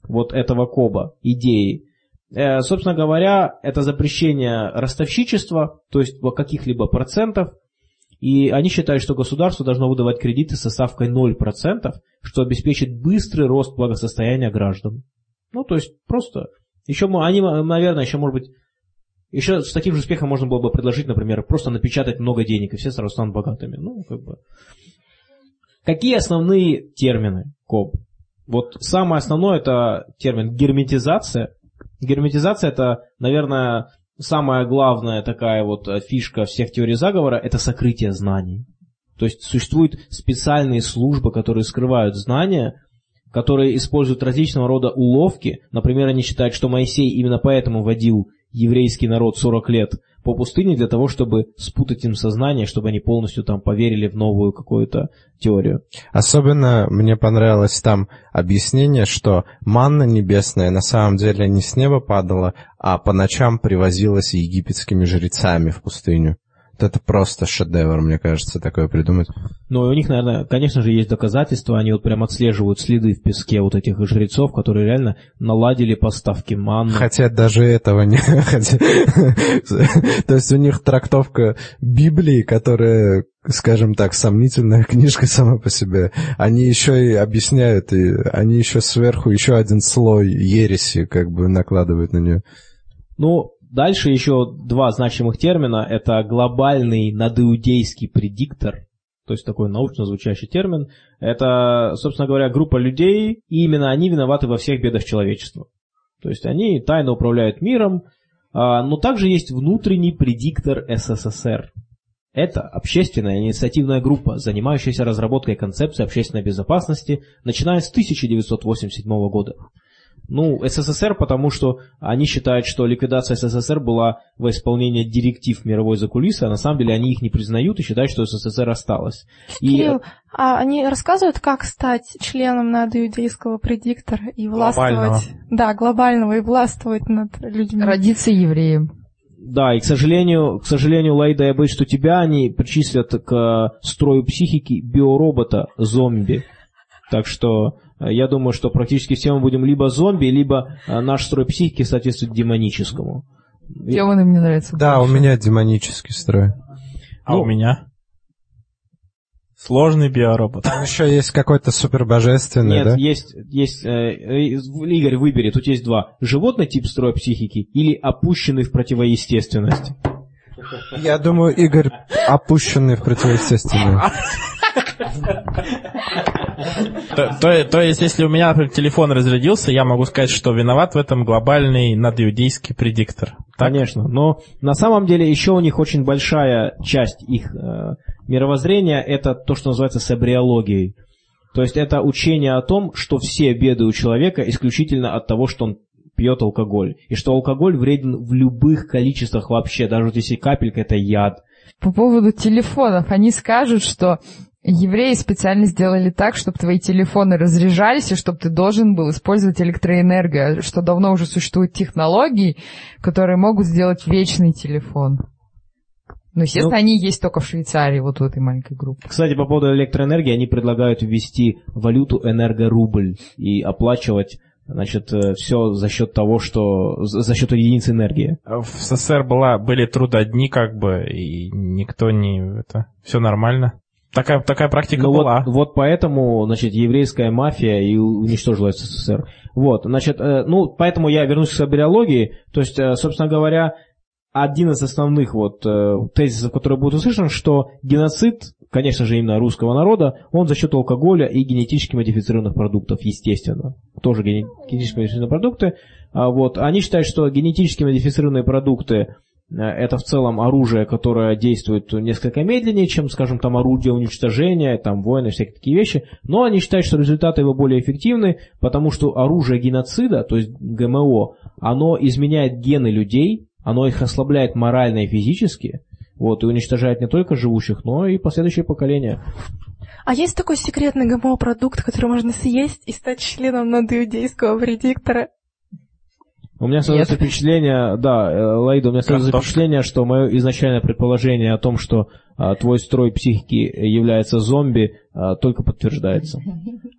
вот этого коба, идеи, собственно говоря, это запрещение ростовщичества, то есть каких-либо процентов, и они считают, что государство должно выдавать кредиты со ставкой 0%, что обеспечит быстрый рост благосостояния граждан. Ну, то есть просто... Еще они, наверное, еще, может быть, еще с таким же успехом можно было бы предложить, например, просто напечатать много денег, и все сразу станут богатыми. Ну, как бы. Какие основные термины КОБ? Вот самое основное это термин герметизация. Герметизация это, наверное, самая главная такая вот фишка всех теорий заговора, это сокрытие знаний. То То есть существуют специальные службы, которые скрывают знания, которые используют различного рода уловки. Например, они считают, что Моисей именно поэтому водил еврейский народ 40 лет по пустыне для того, чтобы спутать им сознание, чтобы они полностью там поверили в новую какую-то теорию. Особенно мне понравилось там объяснение, что манна небесная на самом деле не с неба падала, а по ночам привозилась египетскими жрецами в пустыню. Это просто шедевр, мне кажется, такое придумать. Ну, и у них, наверное, конечно же, есть доказательства, они вот прям отслеживают следы в песке вот этих жрецов, которые реально наладили поставки манны. Хотя даже этого не... <laughs> <laughs> То есть у них трактовка Библии, которая, скажем так, сомнительная книжка сама по себе, они еще и объясняют, и они еще сверху еще один слой ереси как бы накладывают на нее. Ну, дальше еще два значимых термина. Это глобальный надиудейский предиктор, то есть такой научно звучащий термин. Это, собственно говоря, группа людей, и именно они виноваты во всех бедах человечества. То есть они тайно управляют миром, а, но также есть внутренний предиктор СССР. Это общественная инициативная группа, занимающаяся разработкой концепции общественной безопасности, начиная с 1987 года. Ну, СССР, потому что они считают, что ликвидация СССР была во исполнение директив мировой закулисы, а на самом деле они их не признают и считают, что СССР осталось. И Кирилл, а они рассказывают, как стать членом надоиудейского предиктора и властвовать... Глобального. Да, глобального, и властвовать над людьми. Родиться евреем. Да, и, к сожалению, к сожалению, Лаида, я боюсь, что тебя они причислят к э, строю психики биоробота зомби. Так что э, я думаю, что практически все мы будем либо зомби, либо э, наш строй психики соответствует демоническому. Демоны мне нравятся. Да, у меня демонический строй. А Ну. у меня? Сложный биоробот. Там еще есть какой-то супербожественный, Нет, да? есть, есть, э, э, Игорь, выбери, тут есть два. Животный тип строя психики или опущенный в противоестественность? Я думаю, Игорь опущенный в противоестественное. <laughs> То, то- то есть, если у меня, например, телефон разрядился, я могу сказать, что виноват в этом глобальный надиудейский предиктор. Так? Конечно, но на самом деле еще у них очень большая часть их э, мировоззрения это то, что называется сабриологией. То есть это учение о том, что все беды у человека исключительно от того, что он пьет алкоголь. И что алкоголь вреден в любых количествах вообще, даже вот если капелька это яд. По поводу телефонов, они скажут, что евреи специально сделали так, чтобы твои телефоны разряжались, и чтобы ты должен был использовать электроэнергию, что давно уже существуют технологии, которые могут сделать вечный телефон. Ну, естественно, Ну. они есть только в Швейцарии, вот в этой маленькой группе. Кстати, по поводу электроэнергии, они предлагают ввести валюту энергорубль и оплачивать значит, все за счет того, что за за счет единицы энергии. В СССР была, были трудодни, как бы, и никто не... Это, все нормально. Такая, такая практика Ну была. вот, вот поэтому, значит, еврейская мафия и уничтожила СССР. Вот, значит, э, ну, поэтому я вернусь к сабиологии. То есть, э, собственно говоря, один из основных вот э, тезисов, который будет услышан, что геноцид, конечно же, именно русского народа, он за счет алкоголя и генетически модифицированных продуктов, естественно. Тоже гене- генетически модифицированные продукты. А вот, они считают, что генетически модифицированные продукты это в целом оружие, которое действует несколько медленнее, чем, скажем, там орудие уничтожения, там войны, всякие такие вещи, но они считают, что результаты его более эффективны, потому что оружие геноцида, то есть ГМО, оно изменяет гены людей, оно их ослабляет морально и физически, вот, и уничтожает не только живущих, но и последующие поколения. А есть такой секретный ГМО-продукт, который можно съесть и стать членом надоиудейского предиктора? У меня Нет. впечатление, да, э, Лаида, у меня создается Картошка. впечатление, что мое изначальное предположение о том, что а, твой строй психики является зомби, а, только подтверждается.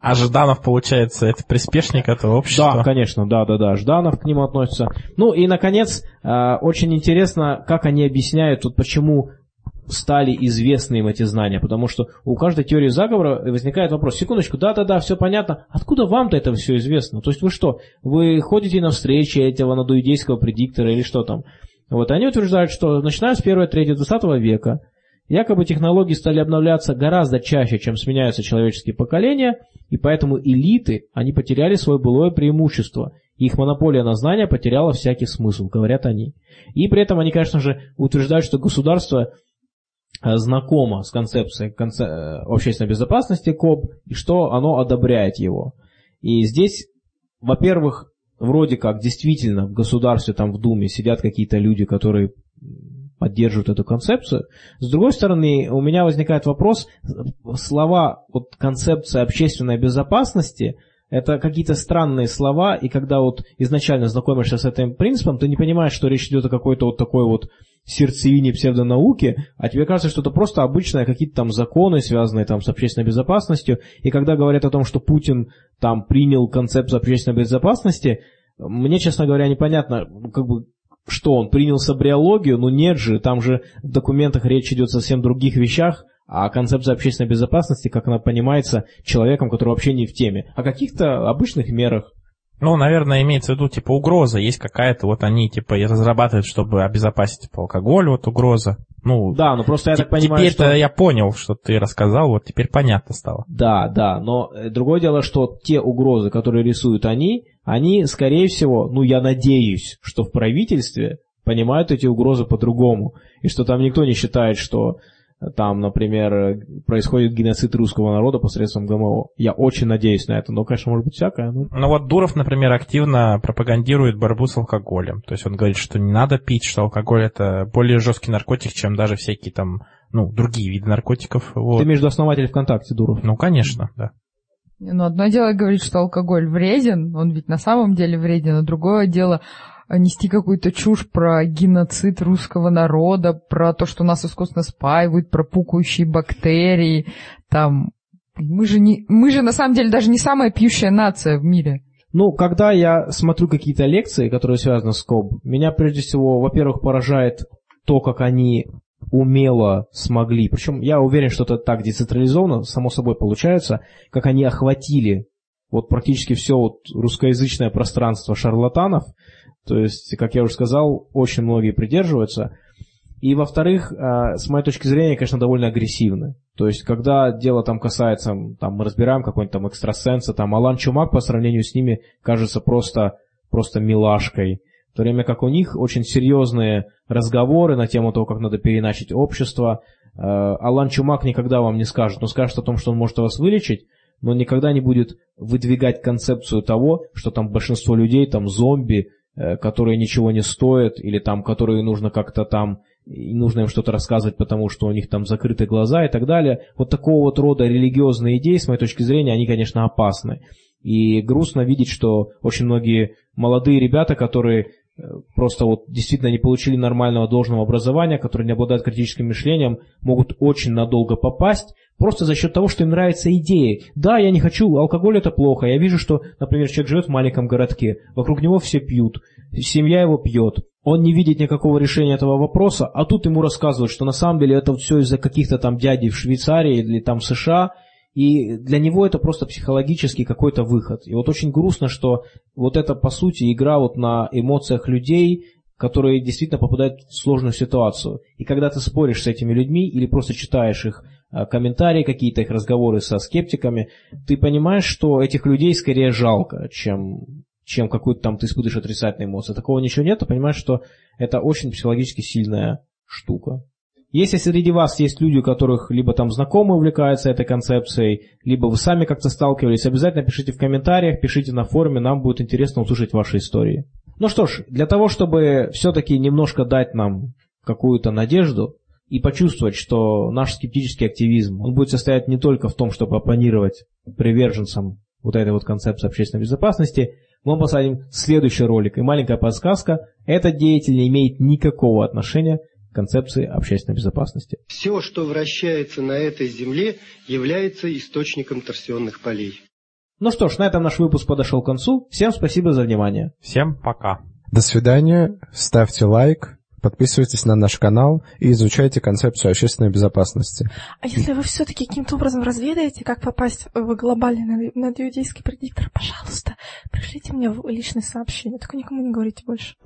А Жданов, получается, это приспешник этого общества. Да, конечно, да, да, да, Жданов к ним относится. Ну и, наконец, а, очень интересно, как они объясняют, вот почему стали известны им эти знания, потому что у каждой теории заговора возникает вопрос, секундочку, да-да-да, все понятно, откуда вам-то это все известно? То есть вы что, вы ходите на встречи этого надуидейского предиктора или что там? Вот они утверждают, что начиная с первой трети 20 века якобы технологии стали обновляться гораздо чаще, чем сменяются человеческие поколения, и поэтому элиты, они потеряли свое былое преимущество. Их монополия на знания потеряла всякий смысл, говорят они. И при этом они, конечно же, утверждают, что государство знакомо с концепцией конце- э, общественной безопасности КОБ и что оно одобряет его. И здесь, во-первых, вроде как действительно в государстве, там в Думе сидят какие-то люди, которые поддерживают эту концепцию. С другой стороны, у меня возникает вопрос, слова вот концепция общественной безопасности – это какие-то странные слова, и когда вот изначально знакомишься с этим принципом, ты не понимаешь, что речь идет о какой-то вот такой вот сердцевине псевдонауки, а тебе кажется, что это просто обычные какие-то там законы, связанные там с общественной безопасностью, и когда говорят о том, что Путин там принял концепцию общественной безопасности, мне, честно говоря, непонятно, как бы, что он принял сабриологию, ну нет же, там же в документах речь идет совсем других вещах, а концепция общественной безопасности, как она понимается человеком, который вообще не в теме, о каких-то обычных мерах. Ну, наверное, имеется в виду, типа, угроза есть какая-то, вот они, типа, и разрабатывают, чтобы обезопасить, типа, алкоголь, вот угроза. Ну, Да, ну просто я так понимаю, теперь-то что... я понял, что ты рассказал, вот теперь понятно стало. Да, да, но э, другое дело, что те угрозы, которые рисуют они, они, скорее всего, ну я надеюсь, что в правительстве понимают эти угрозы по-другому, и что там никто не считает, что там, например, происходит геноцид русского народа посредством ГМО. Я очень надеюсь на это, но, конечно, может быть всякое. Ну. Ну вот Дуров, например, активно пропагандирует борьбу с алкоголем. То есть он говорит, что не надо пить, что алкоголь это более жесткий наркотик, чем даже всякие там, ну, другие виды наркотиков. Вот. Ты между основателей ВКонтакте, Дуров. Ну, конечно, да. Ну, одно дело говорить, что алкоголь вреден, он ведь на самом деле вреден, а другое дело нести какую-то чушь про геноцид русского народа, про то, что нас искусственно спаивают, про пукающие бактерии, там... Мы же, не, мы же на самом деле даже не самая пьющая нация в мире. Ну, когда я смотрю какие-то лекции, которые связаны с КОБ, меня прежде всего, во-первых, поражает то, как они умело смогли, причем я уверен, что это так децентрализованно, само собой получается, как они охватили вот практически все вот русскоязычное пространство шарлатанов, то есть, как я уже сказал, очень многие придерживаются. И, во-вторых, э, с моей точки зрения, конечно, довольно агрессивны. То есть, когда дело там касается, там мы разбираем какой-нибудь там экстрасенса, там Алан Чумак по сравнению с ними кажется просто, просто милашкой. В то время как у них очень серьезные разговоры на тему того, как надо переначить общество. Э, Алан Чумак никогда вам не скажет, он скажет о том, что он может вас вылечить, но никогда не будет выдвигать концепцию того, что там большинство людей там зомби, которые ничего не стоят, или там, которые нужно как-то там, нужно им что-то рассказывать, потому что у них там закрыты глаза и так далее. Вот такого вот рода религиозные идеи, с моей точки зрения, они, конечно, опасны. И грустно видеть, что очень многие молодые ребята, которые э, просто вот действительно не получили нормального должного образования, которые не обладают критическим мышлением, могут очень надолго попасть, просто за счет того, что им нравятся идеи. Да, я не хочу, алкоголь это плохо. Я вижу, что, например, человек живет в маленьком городке, вокруг него все пьют, семья его пьет. Он не видит никакого решения этого вопроса, а тут ему рассказывают, что на самом деле это все из-за каких-то там дядей в Швейцарии или там в США, и для него это просто психологический какой-то выход. И вот очень грустно, что вот это, по сути, игра вот на эмоциях людей, которые действительно попадают в сложную ситуацию. И когда ты споришь с этими людьми или просто читаешь их а, комментарии, какие-то их разговоры со скептиками, ты понимаешь, что этих людей скорее жалко, чем, чем какую-то там ты испытываешь отрицательные эмоции. Такого ничего нет, ты понимаешь, что это очень психологически сильная штука. Если среди вас есть люди, у которых либо там знакомые увлекаются этой концепцией, либо вы сами как-то сталкивались, обязательно пишите в комментариях, пишите на форуме, нам будет интересно услышать ваши истории. Ну что ж, для того, чтобы все-таки немножко дать нам какую-то надежду, и почувствовать, что наш скептический активизм, он будет состоять не только в том, чтобы оппонировать приверженцам вот этой вот концепции общественной безопасности, мы посадим следующий ролик. И маленькая подсказка, этот деятель не имеет никакого отношения концепции общественной безопасности. Все, что вращается на этой земле, является источником торсионных полей. Ну что ж, на этом наш выпуск подошел к концу. Всем спасибо за внимание. Всем пока. До свидания. Ставьте лайк, Подписывайтесь на наш канал и изучайте концепцию общественной безопасности. А если вы все-таки каким-то образом разведаете, как попасть в глобальный надиудейский предиктор, пожалуйста, пришлите мне в личное сообщение, только никому не говорите больше.